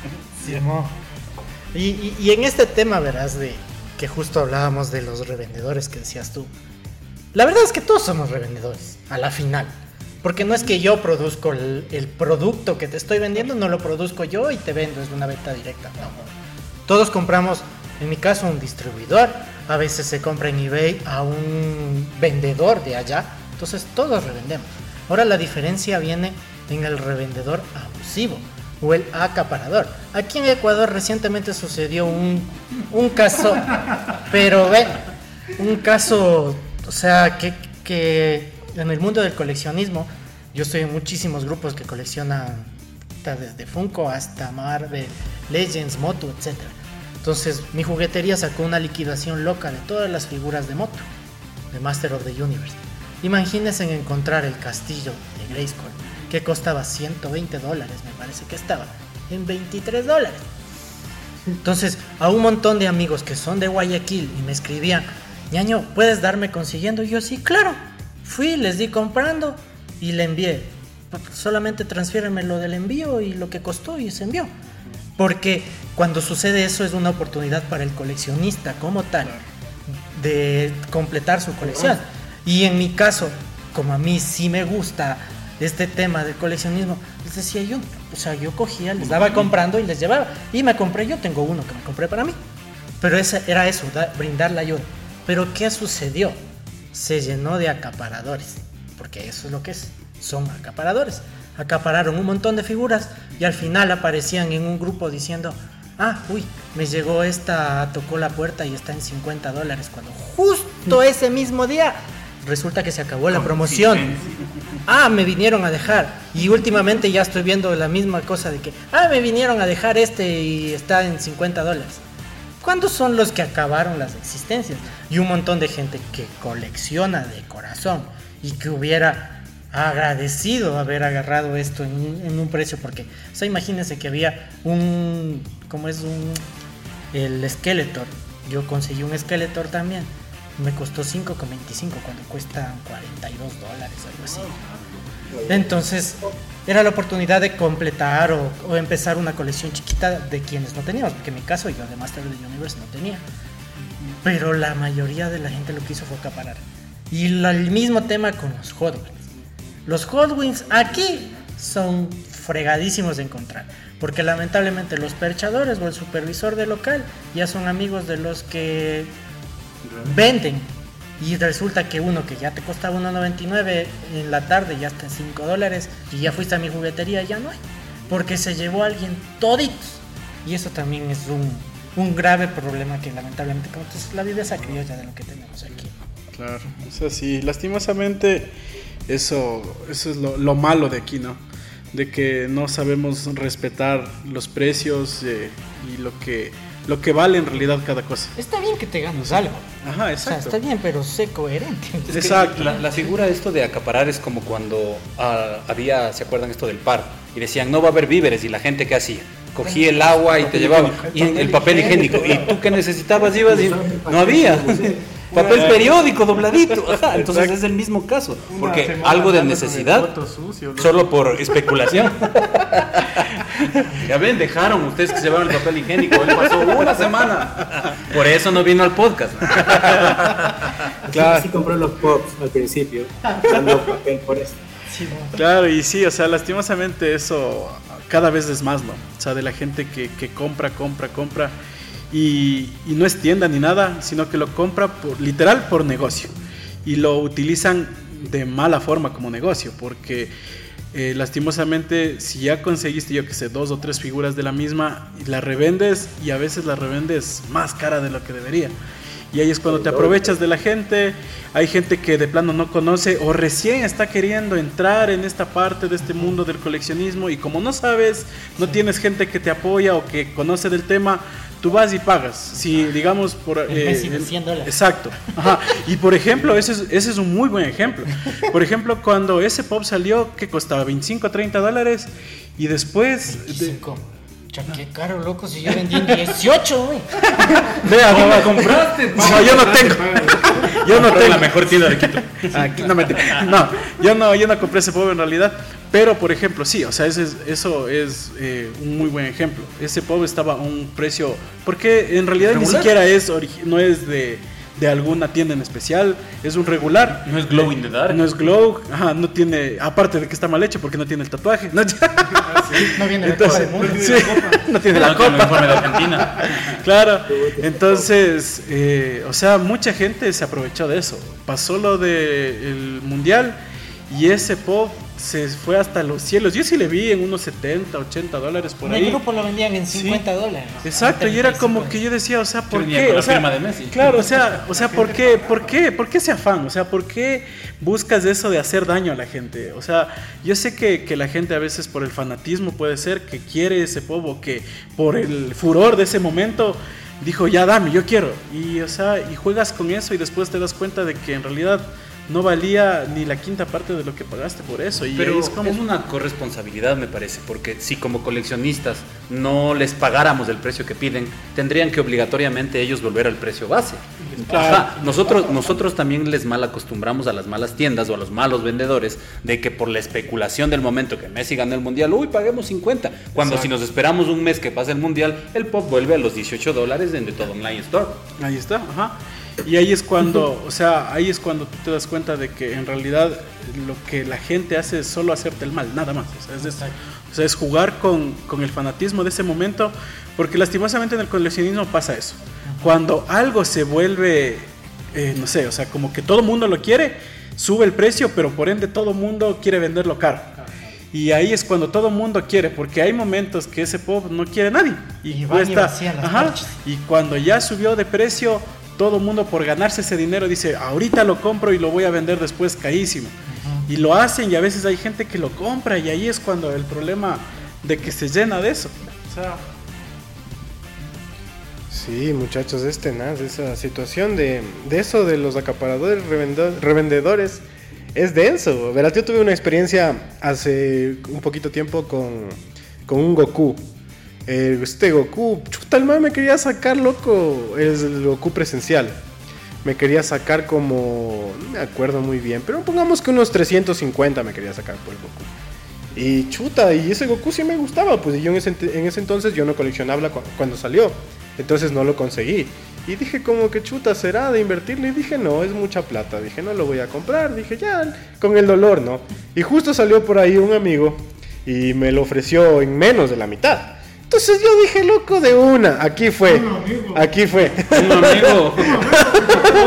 Y, y- y en este tema, verás, de que justo hablábamos de los revendedores que decías tú. La verdad es que todos somos revendedores, a la final. Porque no es que yo produzco el, producto que te estoy vendiendo, no lo produzco yo y te vendo, es una venta directa. Todos compramos, en mi caso, un distribuidor. A veces se compra en eBay a un vendedor de allá. Entonces todos revendemos. Ahora la diferencia viene en el revendedor abusivo o el acaparador. Aquí en Ecuador recientemente sucedió un, un caso, pero ven, un caso, o sea, que, que en el mundo del coleccionismo, yo estoy en muchísimos grupos que coleccionan desde Funko hasta Marvel, Legends, Moto, etc. Entonces, mi juguetería sacó una liquidación loca de todas las figuras de Moto, de Master of the Universe. Imagínense en encontrar el castillo de Grayskull, que costaba 120 dólares, me parece que estaba, en 23 dólares. Entonces, a un montón de amigos que son de Guayaquil y me escribían, ñaño, ¿puedes darme consiguiendo? Y yo, sí, claro. Fui, les di comprando y le envié. Solamente transfiéreme lo del envío y lo que costó y se envió. Porque cuando sucede eso es una oportunidad para el coleccionista como tal de completar su colección. Y en mi caso, como a mí sí me gusta este tema del coleccionismo, les decía yo, o sea, yo cogía, les daba comprando y les llevaba. Y me compré, yo tengo uno que me compré para mí. Pero ese, era eso, da- brindar la ayuda. Pero ¿qué sucedió? Se llenó de acaparadores, porque eso es lo que es, son acaparadores. Acapararon un montón de figuras y al final aparecían en un grupo diciendo, ah, uy, me llegó esta, tocó la puerta y está en 50 dólares, cuando justo ese mismo día resulta que se acabó la promoción. Ah, me vinieron a dejar. Y últimamente ya estoy viendo la misma cosa de que, ah, me vinieron a dejar este y está en 50 dólares. ¿Cuántos son los que acabaron las existencias? Y un montón de gente que colecciona de corazón y que hubiera agradecido haber agarrado esto en un, precio, porque, o imagínense que había un, ¿cómo es un, el Skeletor? Yo conseguí un Skeletor también. Me costó 5,25 cuando cuesta 42 dólares, algo así. Entonces, era la oportunidad de completar o, o empezar una colección chiquita de quienes no teníamos, porque en mi caso yo de Master of the Universe no tenía. Pero la mayoría de la gente lo que hizo fue acaparar. Y la- el mismo tema con los Hot Wheels. Los Hot Wheels aquí son fregadísimos de encontrar. Porque lamentablemente los perchadores o el supervisor del local ya son amigos de los que venden. Y resulta que uno que ya te costaba 1.99 en la tarde ya está en 5 dólares y ya fuiste a mi juguetería ya no hay. Porque se llevó a alguien toditos. Y eso también es un, un grave problema que lamentablemente como dices, la vida es criolla de lo que tenemos aquí.
Claro, o sea, sí, lastimosamente eso, eso es lo, lo malo de aquí, ¿no? De que no sabemos respetar los precios eh, y lo que, lo que vale en realidad cada cosa.
Está bien que te ganes algo.
Ajá,
O sea,
exacto.
está bien, pero sé coherente.
Es que
Exacto.
La, la figura de esto de acaparar es como cuando ah, había, ¿se acuerdan esto del par? Y decían, no va a haber víveres. Y la gente, ¿qué hacía? Cogía el agua y te llevaba. Y el papel higiénico. ¿Y tú qué necesitabas? Ibas y no había. Papel periódico dobladito. Ajá, Entonces es el mismo caso. Porque algo de necesidad, solo por especulación. Ya ven, dejaron ustedes que se llevaron el papel higiénico. Él pasó una semana. Por eso no vino al podcast.
Claro. Sí compró los pops al principio, dando papel por eso.
Claro, y sí, o sea, lastimosamente eso cada vez es más, ¿no? O sea, de la gente que, compra, compra, compra y, y no es tienda ni nada, sino que lo compra por, literal por negocio y lo utilizan de mala forma como negocio, porque eh, lastimosamente si ya conseguiste, yo que sé, dos o tres figuras de la misma, y la revendes y a veces la revendes más cara de lo que debería. Y ahí es cuando te aprovechas de la gente. Hay gente que de plano no conoce o recién está queriendo entrar en esta parte de este mundo del coleccionismo y como no sabes, no tienes gente que te apoya o que conoce del tema, tú vas y pagas. Si digamos por...
El 100 dólares.
Exacto. Ajá. Y por ejemplo, ese es, ese es un muy buen ejemplo. Por ejemplo, cuando ese pop salió, que costaba 25 30 dólares y después... de-
25. Cha, qué caro, loco, si yo vendí en 18, güey.
Vea, no me compraste. No, yo no tengo. Yo no tengo.
la mejor tienda de Quito.
Aquí, no, mentira. no, yo no, yo no compré ese pop en realidad. Pero, por ejemplo, sí, o sea, ese es- eso es eh, un muy buen ejemplo. Ese pop estaba a un precio. Porque en realidad ni siquiera es, no es de, de alguna tienda en especial, es un regular.
No es Glow in the Dark.
No es glow, ajá, no tiene, aparte de que está mal hecho porque no tiene el tatuaje. No,
No viene de Copa del Mundo.
sí, no tiene la
No tiene el
copa.
informe de Argentina.
Claro, entonces, eh, o sea, mucha gente se aprovechó de eso. Pasó lo del mundial y ese pop se fue hasta los cielos. Yo sí le vi en unos 70, 80 dólares por
En el
ahí.
grupo lo vendían en
Sí.
50 dólares.
Exacto, y era como
35.
que yo decía, o sea, ¿por qué?
con la
O sea,
firma de Messi.
Claro, o sea, o sea, ¿por qué? ¿Por qué? ¿Por qué ese afán? O sea, ¿por qué buscas eso de hacer daño a la gente? O sea, yo sé que, que la gente a veces por el fanatismo puede ser que quiere ese pop o que por el furor de ese momento dijo, ya dame, yo quiero. Y, o sea, y juegas con eso y después te das cuenta de que en realidad no valía ni la quinta parte de lo que pagaste por eso. Y
Pero es,
es como...
una corresponsabilidad, me parece, porque si como coleccionistas no les pagáramos el precio que piden, tendrían que obligatoriamente ellos volver al precio base. Ajá, Nosotros, nosotros también les mal acostumbramos a las malas tiendas o a los malos vendedores de que por la especulación del momento que Messi ganó el mundial, uy, paguemos 50. Cuando si nos esperamos un mes que pase el mundial, el pop vuelve a los 18 dólares en de todo online store.
Ahí está, ajá. Y ahí es cuando, o sea, ahí es cuando tú te das cuenta de que en realidad lo que la gente hace es solo hacerte el mal, nada más. O sea, es, eso. O sea, es jugar con, con el fanatismo de ese momento, porque lastimosamente en el coleccionismo pasa eso. Cuando algo se vuelve, eh, no sé, o sea, como que todo mundo lo quiere, sube el precio, pero por ende todo mundo quiere venderlo caro. Y ahí es cuando todo mundo quiere, porque hay momentos que ese pop no quiere nadie. Y,
Y
cuesta, ajá, y cuando ya subió de precio, todo el mundo por ganarse ese dinero dice, ahorita lo compro y lo voy a vender después carísimo. Y lo hacen y a veces hay gente que lo compra y ahí es cuando el problema de que se llena de eso. O sea,
Sí, muchachos, es tenaz esa situación de, de eso de los acaparadores, revendo- revendedores. Es denso. Verás, yo tuve una experiencia hace un poquito tiempo con, con un Goku. Eh, este Goku, chuta, el man me quería sacar, loco. Es el Goku presencial. Me quería sacar como. No me acuerdo muy bien, pero pongamos que unos 350 me quería sacar por el Goku. Y chuta, y ese Goku sí me gustaba, pues yo en ese, en ese entonces yo no coleccionaba cu- cuando salió, entonces no lo conseguí. Y dije como que chuta, ¿será de invertirle? Y dije, no, es mucha plata, dije, no lo voy a comprar, dije, ya, con el dolor, ¿no? Y justo salió por ahí un amigo y me lo ofreció en menos de la mitad. Entonces yo dije, loco, de una, aquí fue, aquí fue.
Un amigo.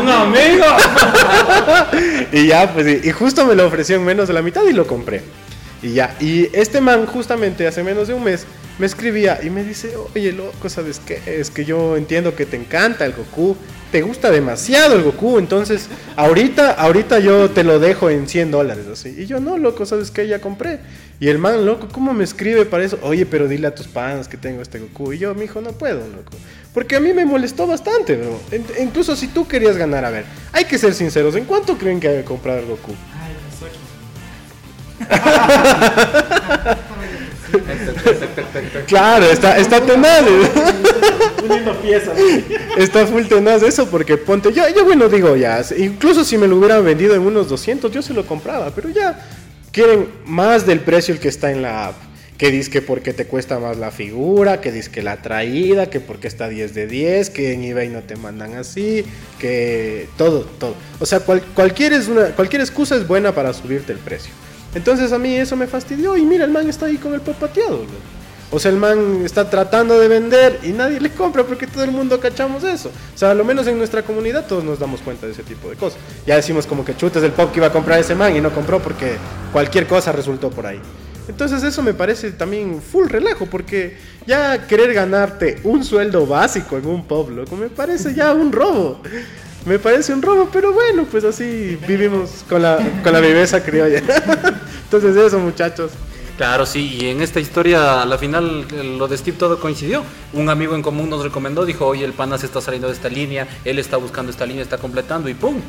un amigo.
y ya, pues, y, y justo me lo ofreció en menos de la mitad y lo compré. Y ya, y este man justamente hace menos de un mes me escribía y me dice, oye loco, ¿sabes qué? Es que yo entiendo que te encanta el Goku, te gusta demasiado el Goku, entonces ahorita, ahorita yo te lo dejo en 100 dólares, así. Y yo, no, loco, ¿sabes qué? Ya compré. Y el man, loco, ¿cómo me escribe para eso? Oye, pero dile a tus panas que tengo este Goku. Y yo, mi hijo, no puedo, loco. Porque a mí me molestó bastante, bro. En- incluso si tú querías ganar, a ver, hay que ser sinceros, ¿en cuánto creen que hay que comprar el Goku?
Ay, los ojos.
Claro, está, está tenaz.
Uniendo piezas.
Está full tenaz eso porque ponte, yo, yo bueno digo ya, incluso si me lo hubieran vendido en unos 200 yo se lo compraba, pero ya quieren más del precio el que está en la app. Que dice que porque te cuesta más la figura, que dice que la traída, que porque está 10 de 10, que en eBay no te mandan así, que todo, todo. O sea, cual- cualquier, es una, cualquier excusa es buena para subirte el precio. Entonces a mí eso me fastidió y mira, el man está ahí con el pop pateado. O sea, el man está tratando de vender y nadie le compra porque todo el mundo cachamos eso. O sea, a lo menos en nuestra comunidad todos nos damos cuenta de ese tipo de cosas. Ya decimos como que chutes del pop que iba a comprar ese man y no compró porque cualquier cosa resultó por ahí. Entonces eso me parece también full relajo porque ya querer ganarte un sueldo básico en un pub, loco, me parece ya un robo. Me parece un robo, pero bueno, pues así vivimos con la, con la viveza criolla. Entonces eso, muchachos.
Claro, sí, y en esta historia, a la final, eh, lo de Steve todo coincidió. Un amigo en común nos recomendó, dijo, oye, el pana se está saliendo de esta línea, él está buscando esta línea, está completando, y ¡pum!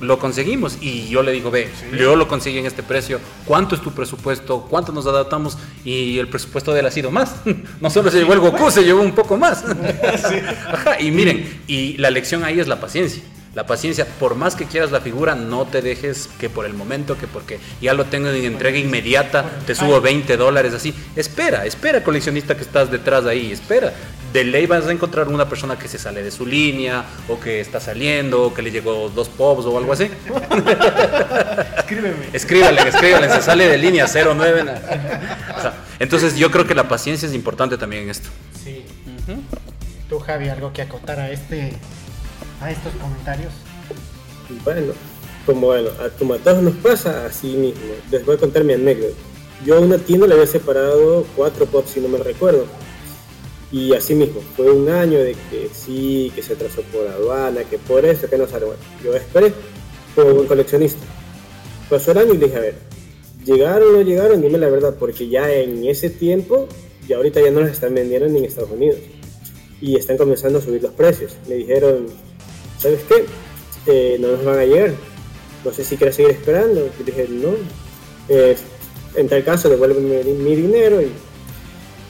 Lo conseguimos. Y yo le digo, ve, yo lo conseguí en este precio, ¿cuánto es tu presupuesto? ¿Cuánto nos adaptamos? Y el presupuesto de él ha sido más. No solo se llevó el Goku, se llevó un poco más. Ajá, y miren, y la lección ahí es la paciencia. La paciencia, por más que quieras la figura, no te dejes que por el momento, que porque ya lo tengo en entrega inmediata, te subo 20 dólares así. Espera, espera, coleccionista que estás detrás de ahí, espera. De ley vas a encontrar una persona que se sale de su línea, o que está saliendo, o que le llegó dos pops o algo así.
Escríbeme.
Escríbale, escríbale, se sale de línea 09. na. O sea, entonces yo creo que la paciencia es importante también en esto.
Sí. Tú, Javi, algo que acotar a este a estos comentarios.
Bueno, como, bueno, a, como a todos nos pasa, así mismo. Les voy a contar mi anécdota. Yo a una tienda le había separado cuatro pops, si no me recuerdo. Y así mismo, fue un año de que sí, que se atrasó por aduana, que por eso, que no sale. Bueno, yo esperé como buen coleccionista. Pasó el año y dije, a ver, ¿llegaron o no llegaron? Dime la verdad, porque ya en ese tiempo, ya ahorita ya no los están vendiendo ni en Estados Unidos. Y están comenzando a subir los precios. Me dijeron, ¿sabes qué? Eh, no nos van a llegar. No sé si quieres seguir esperando. Y dije, no. Eh, en tal caso, devuélveme mi dinero. Y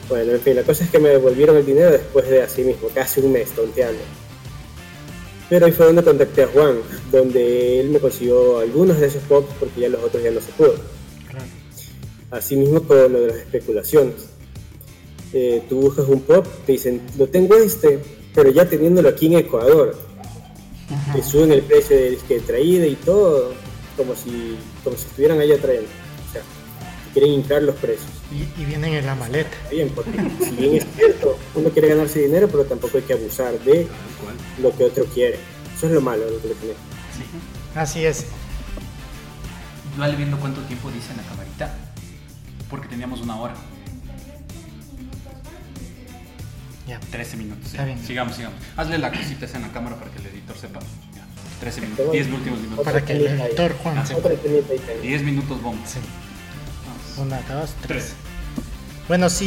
bueno, en fin, la cosa es que me devolvieron el dinero después de así mismo, casi un mes tonteando. Pero ahí fue donde contacté a Juan, donde él me consiguió algunos de esos pops porque ya los otros ya no se pudo. Así mismo con lo de las especulaciones. Eh, tú buscas un pop, te dicen, lo tengo este, pero ya teniéndolo aquí en Ecuador. Te suben el precio de disque de traída y todo, como si, como si estuvieran allá trayendo. O sea, quieren hincar los precios.
Y, y vienen en la maleta.
Bien, porque si bien es cierto, uno quiere ganarse dinero, pero tampoco hay que abusar de lo que otro quiere. Eso es lo malo de lo que le tenés.
Así es.
Vale viendo cuánto tiempo dice en la camarita. Porque teníamos una hora.
Ya.
13 minutos.
Está
ya.
bien.
Sigamos, sigamos. Hazle la cosita esa en la cámara para que el editor sepa. Ya. 13 minutos. 10 últimos minutos.
Para que el editor Juan sepa.
Otra temita ahí tengo.
10 minutos bomba.
Sí. Una, dos, tres.
Tres.
Bueno, sí,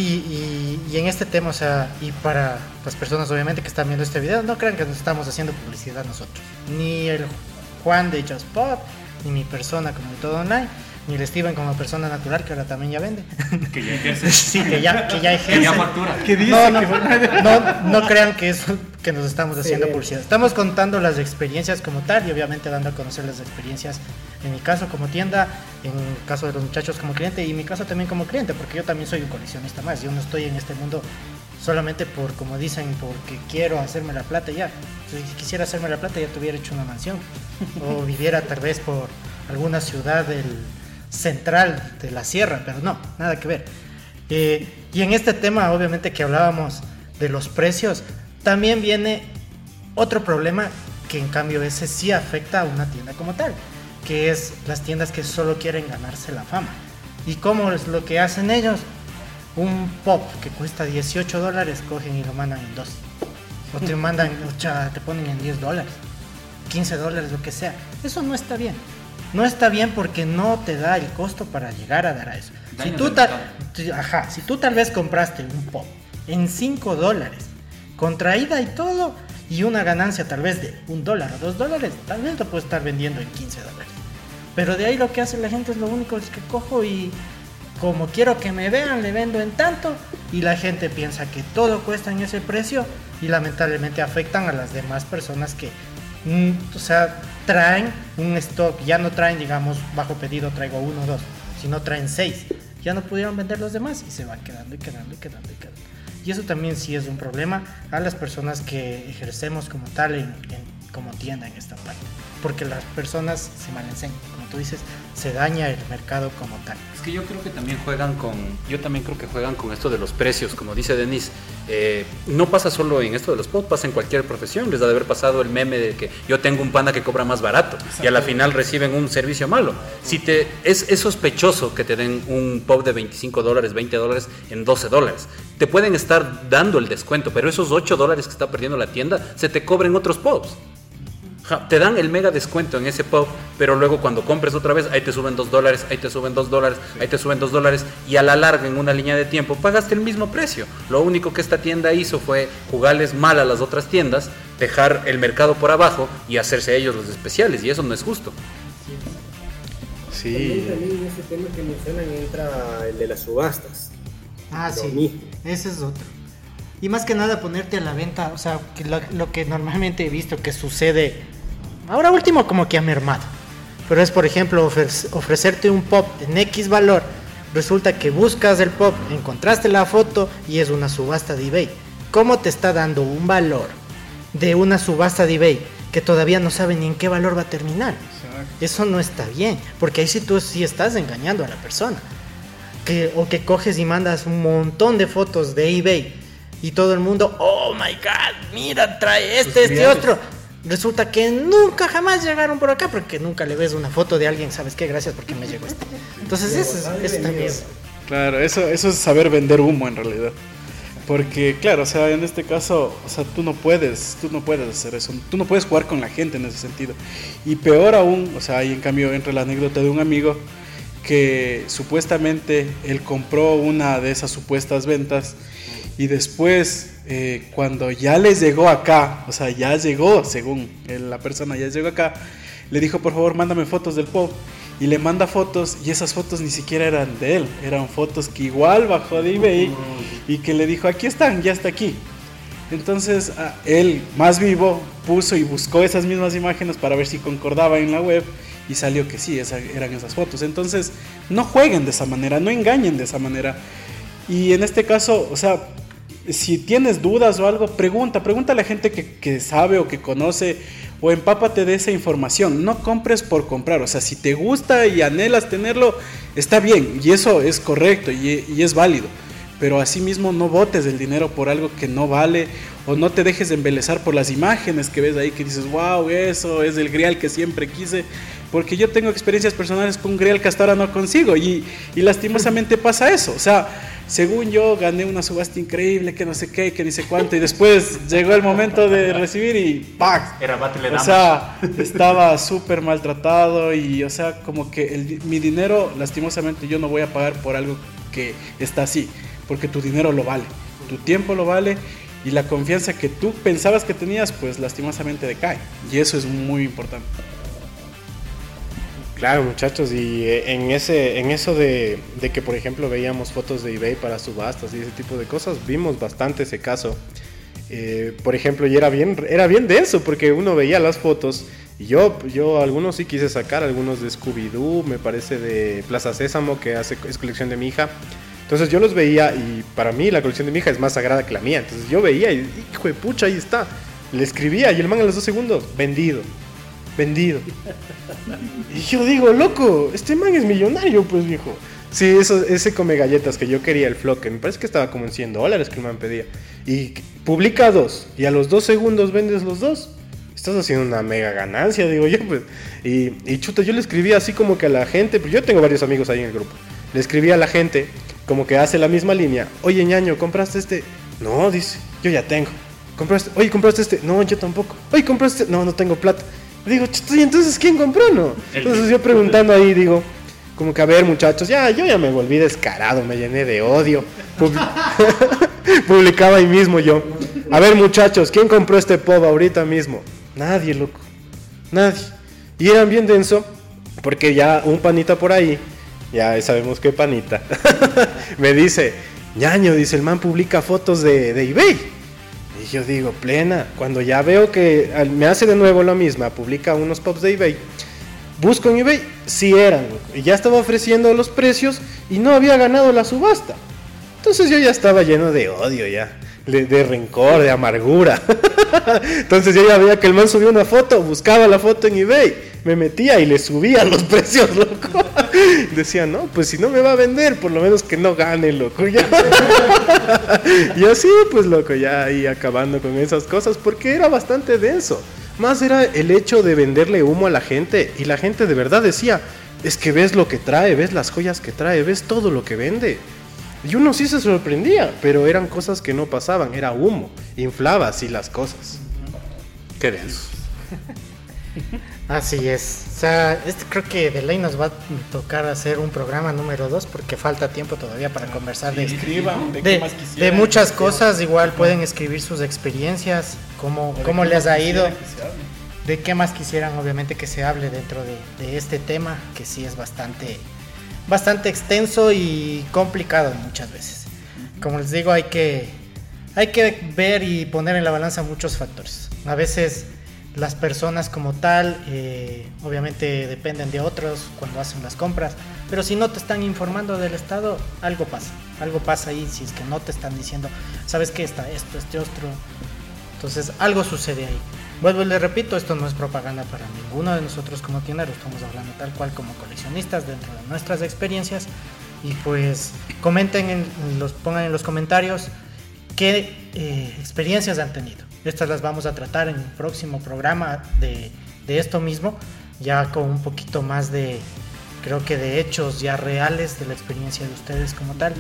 y, y en este tema, o sea, y para las personas obviamente que están viendo este video, no crean que nos estamos haciendo publicidad nosotros. Ni el Juan de Just Pop, ni mi persona como todo online, ni el Steven como persona natural que ahora también ya vende.
Que ya ejerce.
sí, que ya, que ya ejerce.
Que ya factura.
No, no, no, no crean que eso que nos estamos haciendo
Sí.
publicidad. Estamos contando las experiencias como tal y obviamente dando a conocer las experiencias en mi caso como tienda, en el caso de los muchachos como cliente y en mi caso también como cliente, porque yo también soy un coleccionista más. Yo no estoy en este mundo solamente por, como dicen, porque quiero hacerme la plata ya. Si quisiera hacerme la plata ya te hubiera hecho una mansión o viviera tal vez por alguna ciudad del central de la sierra, pero no, nada que ver. Eh, y en este tema, obviamente que hablábamos de los precios, también viene otro problema que en cambio ese sí afecta a una tienda como tal, que es las tiendas que solo quieren ganarse la fama. ¿Y cómo es lo que hacen ellos? un pop que cuesta 18 dólares, cogen y lo mandan en dos. O te mandan, o te ponen en 10 dólares, 15 dólares, lo que sea. Eso no está bien. No está bien porque no te da el costo para llegar a dar a eso. Si tú, tal, ajá, si tú tal vez compraste un pop en 5 dólares, contraída y todo, y una ganancia tal vez de un dólar o dos dólares, tal vez lo puedes estar vendiendo en 15 dólares. Pero de ahí lo que hace la gente es lo único es que cojo y como quiero que me vean, le vendo en tanto y la gente piensa que todo cuesta en ese precio y lamentablemente afectan a las demás personas que, mm, o sea, traen un stock, ya no traen, digamos, bajo pedido traigo uno o dos, sino traen seis. Ya no pudieron vender los demás y se van quedando y quedando y quedando y quedando. Y eso también sí es un problema a las personas que ejercemos como tal en, como tienda en esta parte. Porque las personas se mal enseñan, como tú dices, se daña el mercado como tal.
Es que yo creo que también juegan con, yo también creo que juegan con esto de los precios, como dice Denis. Eh, no pasa solo en esto de los pods, pasa en cualquier profesión. Les ha de haber pasado el meme de que yo tengo un panda que cobra más barato y a la final reciben un servicio malo. Si te es, es sospechoso que te den un pop de 25 dólares, 20 dólares en 12 dólares. Te pueden estar dando el descuento, pero esos 8 dólares que está perdiendo la tienda se te cobren otros pops. Ja, Te dan el mega descuento en ese pop, pero luego cuando compres otra vez, ahí te suben 2 dólares, ahí te suben 2 dólares, ahí te suben 2 dólares, y a la larga, en una línea de tiempo, pagaste el mismo precio. Lo único que esta tienda hizo fue jugarles mal a las otras tiendas, dejar el mercado por abajo y hacerse ellos los especiales, y eso no es justo.
También,
Sí.
también en ese tema que mencionan entra el de las subastas.
Ah,
Lo
sí.
mismo.
Ese es otro. Y más que nada ponerte a la venta, o sea, que lo, lo que normalmente he visto que sucede, ahora último como que ha mermado, pero es por ejemplo ofre- ofrecerte un pop en X valor, resulta que buscas el pop, encontraste la foto y es una subasta de eBay. ¿Cómo te está dando un valor de una subasta de eBay que todavía no sabe ni en qué valor va a terminar? Eso no está bien, porque ahí sí tú sí estás engañando a la persona que, o que coges y mandas un montón de fotos de eBay y todo el mundo, oh my god, mira, trae este, este otro. Resulta que nunca jamás llegaron por acá porque nunca le ves una foto de alguien, ¿sabes qué? Gracias porque me llegó este. Entonces, eso, es- eso también.
Claro, eso, eso es saber vender humo en realidad. Porque, claro, o sea, en este caso, o sea, tú no puedes, tú no puedes hacer eso, tú no puedes jugar con la gente en ese sentido. Y peor aún, o sea, ahí en cambio entra la anécdota de un amigo que supuestamente él compró una de esas supuestas ventas y después, eh, cuando ya les llegó acá, o sea, ya llegó, según la persona ya llegó acá, le dijo, por favor, mándame fotos del pop. Y le manda fotos y esas fotos ni siquiera eran de él, eran fotos que igual bajó de eBay y que le dijo, aquí están, ya está aquí. Entonces él, más vivo, puso y buscó esas mismas imágenes para ver si concordaba en la web y salió que sí, eran esas fotos. Entonces no jueguen de esa manera, no engañen de esa manera. Y en este caso, o sea, si tienes dudas o algo, pregunta, pregunta a la gente que, sabe o que conoce o empápate de esa información. No compres por comprar, o sea, si te gusta y anhelas tenerlo, está bien y eso es correcto y, es válido. Pero asimismo no botes el dinero por algo que no vale o no te dejes embelezar por las imágenes que ves ahí que dices, wow, eso es el grial que siempre quise. Porque yo tengo experiencias personales con un grial que hasta ahora no consigo y, y lastimosamente pasa eso. O sea, según yo gané una subasta increíble, que no sé qué, que ni sé cuánto, y después llegó el momento de recibir y ¡pac!
Era
O sea, estaba súper maltratado y, o sea, como que el mi dinero, lastimosamente, yo no voy a pagar por algo que está así, porque tu dinero lo vale, tu tiempo lo vale y la confianza que tú pensabas que tenías, pues lastimosamente decae. Y eso es muy importante.
Claro, muchachos, y eh, en ese, en eso de, de que, por ejemplo, veíamos fotos de eBay para subastas y ese tipo de cosas, vimos bastante ese caso. Eh, por ejemplo, y era bien, era bien denso, porque uno veía las fotos, y yo, yo algunos sí quise sacar, algunos de Scooby-Doo, me parece de Plaza Sésamo, que hace, es colección de mi hija. Entonces yo los veía, y para mí la colección de mi hija es más sagrada que la mía. Entonces yo veía, y hijo de pucha, ahí está. Le escribía, y el man a los dos segundos, vendido, vendido. Y yo digo, loco, este man es millonario, pues viejo. Sí, eso, ese come galletas que yo quería, el flock, que me parece que estaba como en 100 dólares que el man pedía. Y publica dos, y a los dos segundos vendes los dos. Estás haciendo una mega ganancia, digo yo, pues. Y, y chuta, yo le escribí así como que a la gente, pues yo tengo varios amigos ahí en el grupo. Le escribí a la gente como que hace la misma línea. Oye, ñaño, ¿compraste este? No, dice, yo ya tengo. ¿Compraste? Oye, ¿compraste este? No, yo tampoco. Oye, ¿compraste? No, no tengo plata. Digo, "Chuta, ¿y entonces quién compró, no? Entonces yo preguntando ahí, digo, como que a ver, muchachos, ya, yo ya me volví descarado, me llené de odio. Pub- Publicaba ahí mismo yo. A ver, muchachos, ¿quién compró este pop ahorita mismo? Nadie, loco. Nadie. Y eran bien denso, porque ya un panita por ahí, ya sabemos qué panita, me dice, ñaño, dice, el man publica fotos de, de eBay. Y yo digo, plena, cuando ya veo que me hace de nuevo la misma, publica unos pops de eBay, busco en eBay, sí eran, y ya estaba ofreciendo los precios y no había ganado la subasta. Entonces yo ya estaba lleno de odio ya, de, de rencor, de amargura. Entonces yo ya veía que el man subía una foto, buscaba la foto en eBay, me metía y le subía los precios, loco. Decía, no, pues si no me va a vender, por lo menos que no gane, loco. Ya. Y así, pues loco, ya ahí acabando con esas cosas, porque era bastante denso. Más era el hecho de venderle humo a la gente, y la gente de verdad decía, es que ves lo que trae, ves las joyas que trae, ves todo lo que vende. Y uno sí se sorprendía, pero eran cosas que no pasaban, era humo, inflaba así las cosas.
Qué denso.
Así es. O sea, este creo que de ley nos va a tocar hacer un programa número 2 porque falta tiempo todavía para conversar de,
Escriban de,
de,
qué más
de muchas cosas. Igual pueden escribir sus experiencias, cómo, cómo les ha ido, de qué más quisieran obviamente que se hable dentro de, de este tema, que sí es bastante, bastante extenso y complicado muchas veces. Como les digo, hay que, hay que ver y poner en la balanza muchos factores. A veces las personas como tal, eh, obviamente dependen de otros cuando hacen las compras, pero si no te están informando del estado, algo pasa. Algo pasa ahí si es que no te están diciendo, ¿sabes qué está esto, este otro? Entonces algo sucede ahí. Vuelvo y le repito, esto no es propaganda para ninguno de nosotros como tienderos, estamos hablando tal cual como coleccionistas dentro de nuestras experiencias y pues comenten, en los, pongan en los comentarios qué eh, experiencias han tenido. Estas las vamos a tratar en un próximo programa de, de esto mismo, ya con un poquito más de, creo que de hechos ya reales de la experiencia de ustedes como tal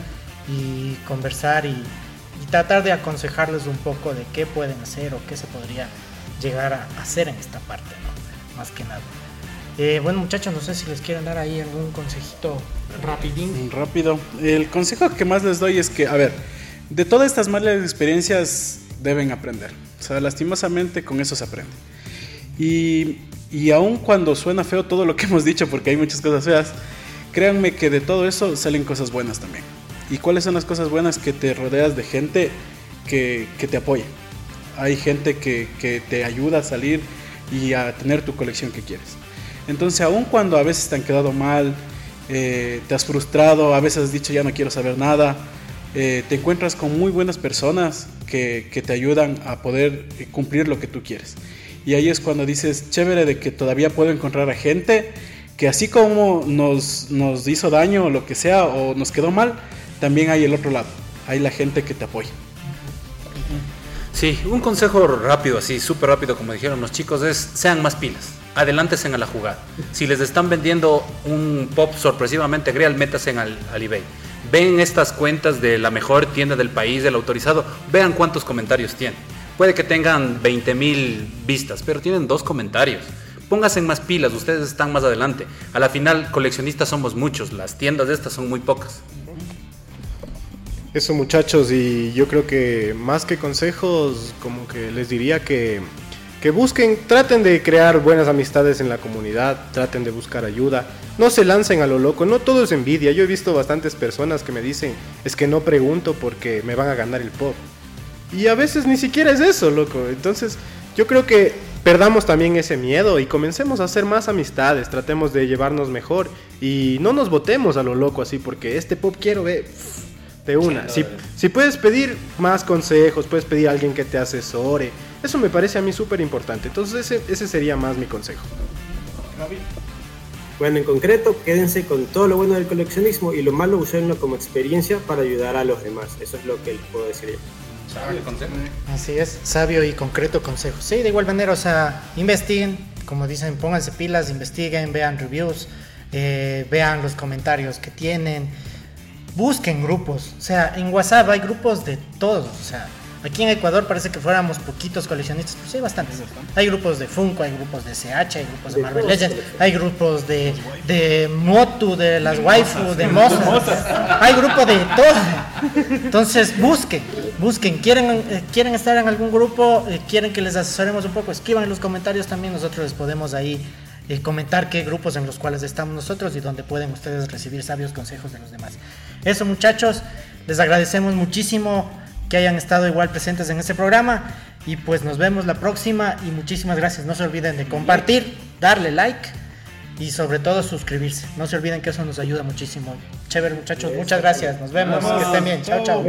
y conversar y, y tratar de aconsejarles un poco de qué pueden hacer o qué se podría llegar a hacer en esta parte, ¿no? Más que nada. Eh, bueno muchachos, no sé si les quieren dar ahí algún consejito rapidín.
Rápido. El consejo que más les doy es que, a ver, de todas estas malas experiencias deben aprender. O sea, lastimosamente con eso se aprende. Y, y aun cuando suena feo todo lo que hemos dicho, porque hay muchas cosas feas, créanme que de todo eso salen cosas buenas también. ¿Y cuáles son las cosas buenas? Que te rodeas de gente que, que te apoya. Hay gente que, que te ayuda a salir y a tener tu colección que quieres. Entonces, aun cuando a veces te han quedado mal, eh, te has frustrado, a veces has dicho ya no quiero saber nada, eh, te encuentras con muy buenas personas que, que te ayudan a poder eh, cumplir lo que tú quieres. Y ahí es cuando dices, chévere de que todavía puedo encontrar a gente que así como nos, nos hizo daño o lo que sea, o nos quedó mal, también hay el otro lado. Hay la gente que te apoya.
Sí, un consejo rápido, así, súper rápido, como dijeron los chicos, es sean más pilas. Adelántense a la jugada. Si les están vendiendo un pop sorpresivamente real, métase al, al eBay. Ven estas cuentas de la mejor tienda del país, del autorizado, vean cuántos comentarios tienen. Puede que tengan 20 mil vistas, pero tienen dos comentarios. Pónganse más pilas, ustedes están más adelante. A la final, coleccionistas somos muchos, las tiendas de estas son muy pocas.
Eso muchachos, y yo creo que más que consejos, como que les diría que, que busquen, traten de crear buenas amistades en la comunidad, traten de buscar ayuda, no se lancen a lo loco, no todo es envidia, yo he visto bastantes personas que me dicen, es que no pregunto porque me van a ganar el pop. Y a veces ni siquiera es eso, loco, entonces yo creo que perdamos también ese miedo y comencemos a hacer más amistades, tratemos de llevarnos mejor y no nos votemos a lo loco así porque este pop quiero ver de una. Si, si puedes pedir más consejos, puedes pedir a alguien que te asesore, eso me parece a mí súper importante. Entonces ese, ese sería más mi consejo.
Bueno, en concreto, quédense con todo lo bueno del coleccionismo y lo malo usenlo como experiencia para ayudar a los demás. Eso es lo que les puedo decir yo.
Así es, sabio y concreto consejo. Sí, de igual manera, o sea, investiguen, como dicen, pónganse pilas, investiguen, vean reviews, eh, vean los comentarios que tienen. busquen grupos. O sea, en WhatsApp hay grupos de todos. O sea, aquí en Ecuador parece que fuéramos poquitos coleccionistas, sí hay bastantes. Hay grupos de Funko, hay grupos de CH, hay grupos de Marvel Legends, hay grupos de, de Motu, de las waifu, de Mozart. Hay grupo de todo. Entonces, busquen, busquen. ¿Quieren, eh, quieren estar en algún grupo? Eh, ¿Quieren que les asesoremos un poco? Escriban en los comentarios también. Nosotros les podemos ahí eh, comentar qué grupos en los cuales estamos nosotros y donde pueden ustedes recibir sabios consejos de los demás. Eso muchachos, les agradecemos muchísimo que hayan estado igual presentes en este programa y pues nos vemos la próxima y muchísimas gracias. No se olviden de compartir, darle like y sobre todo suscribirse. No se olviden que eso nos ayuda muchísimo. Chévere muchachos, muchas gracias. Nos vemos, que estén bien. Chao, chao.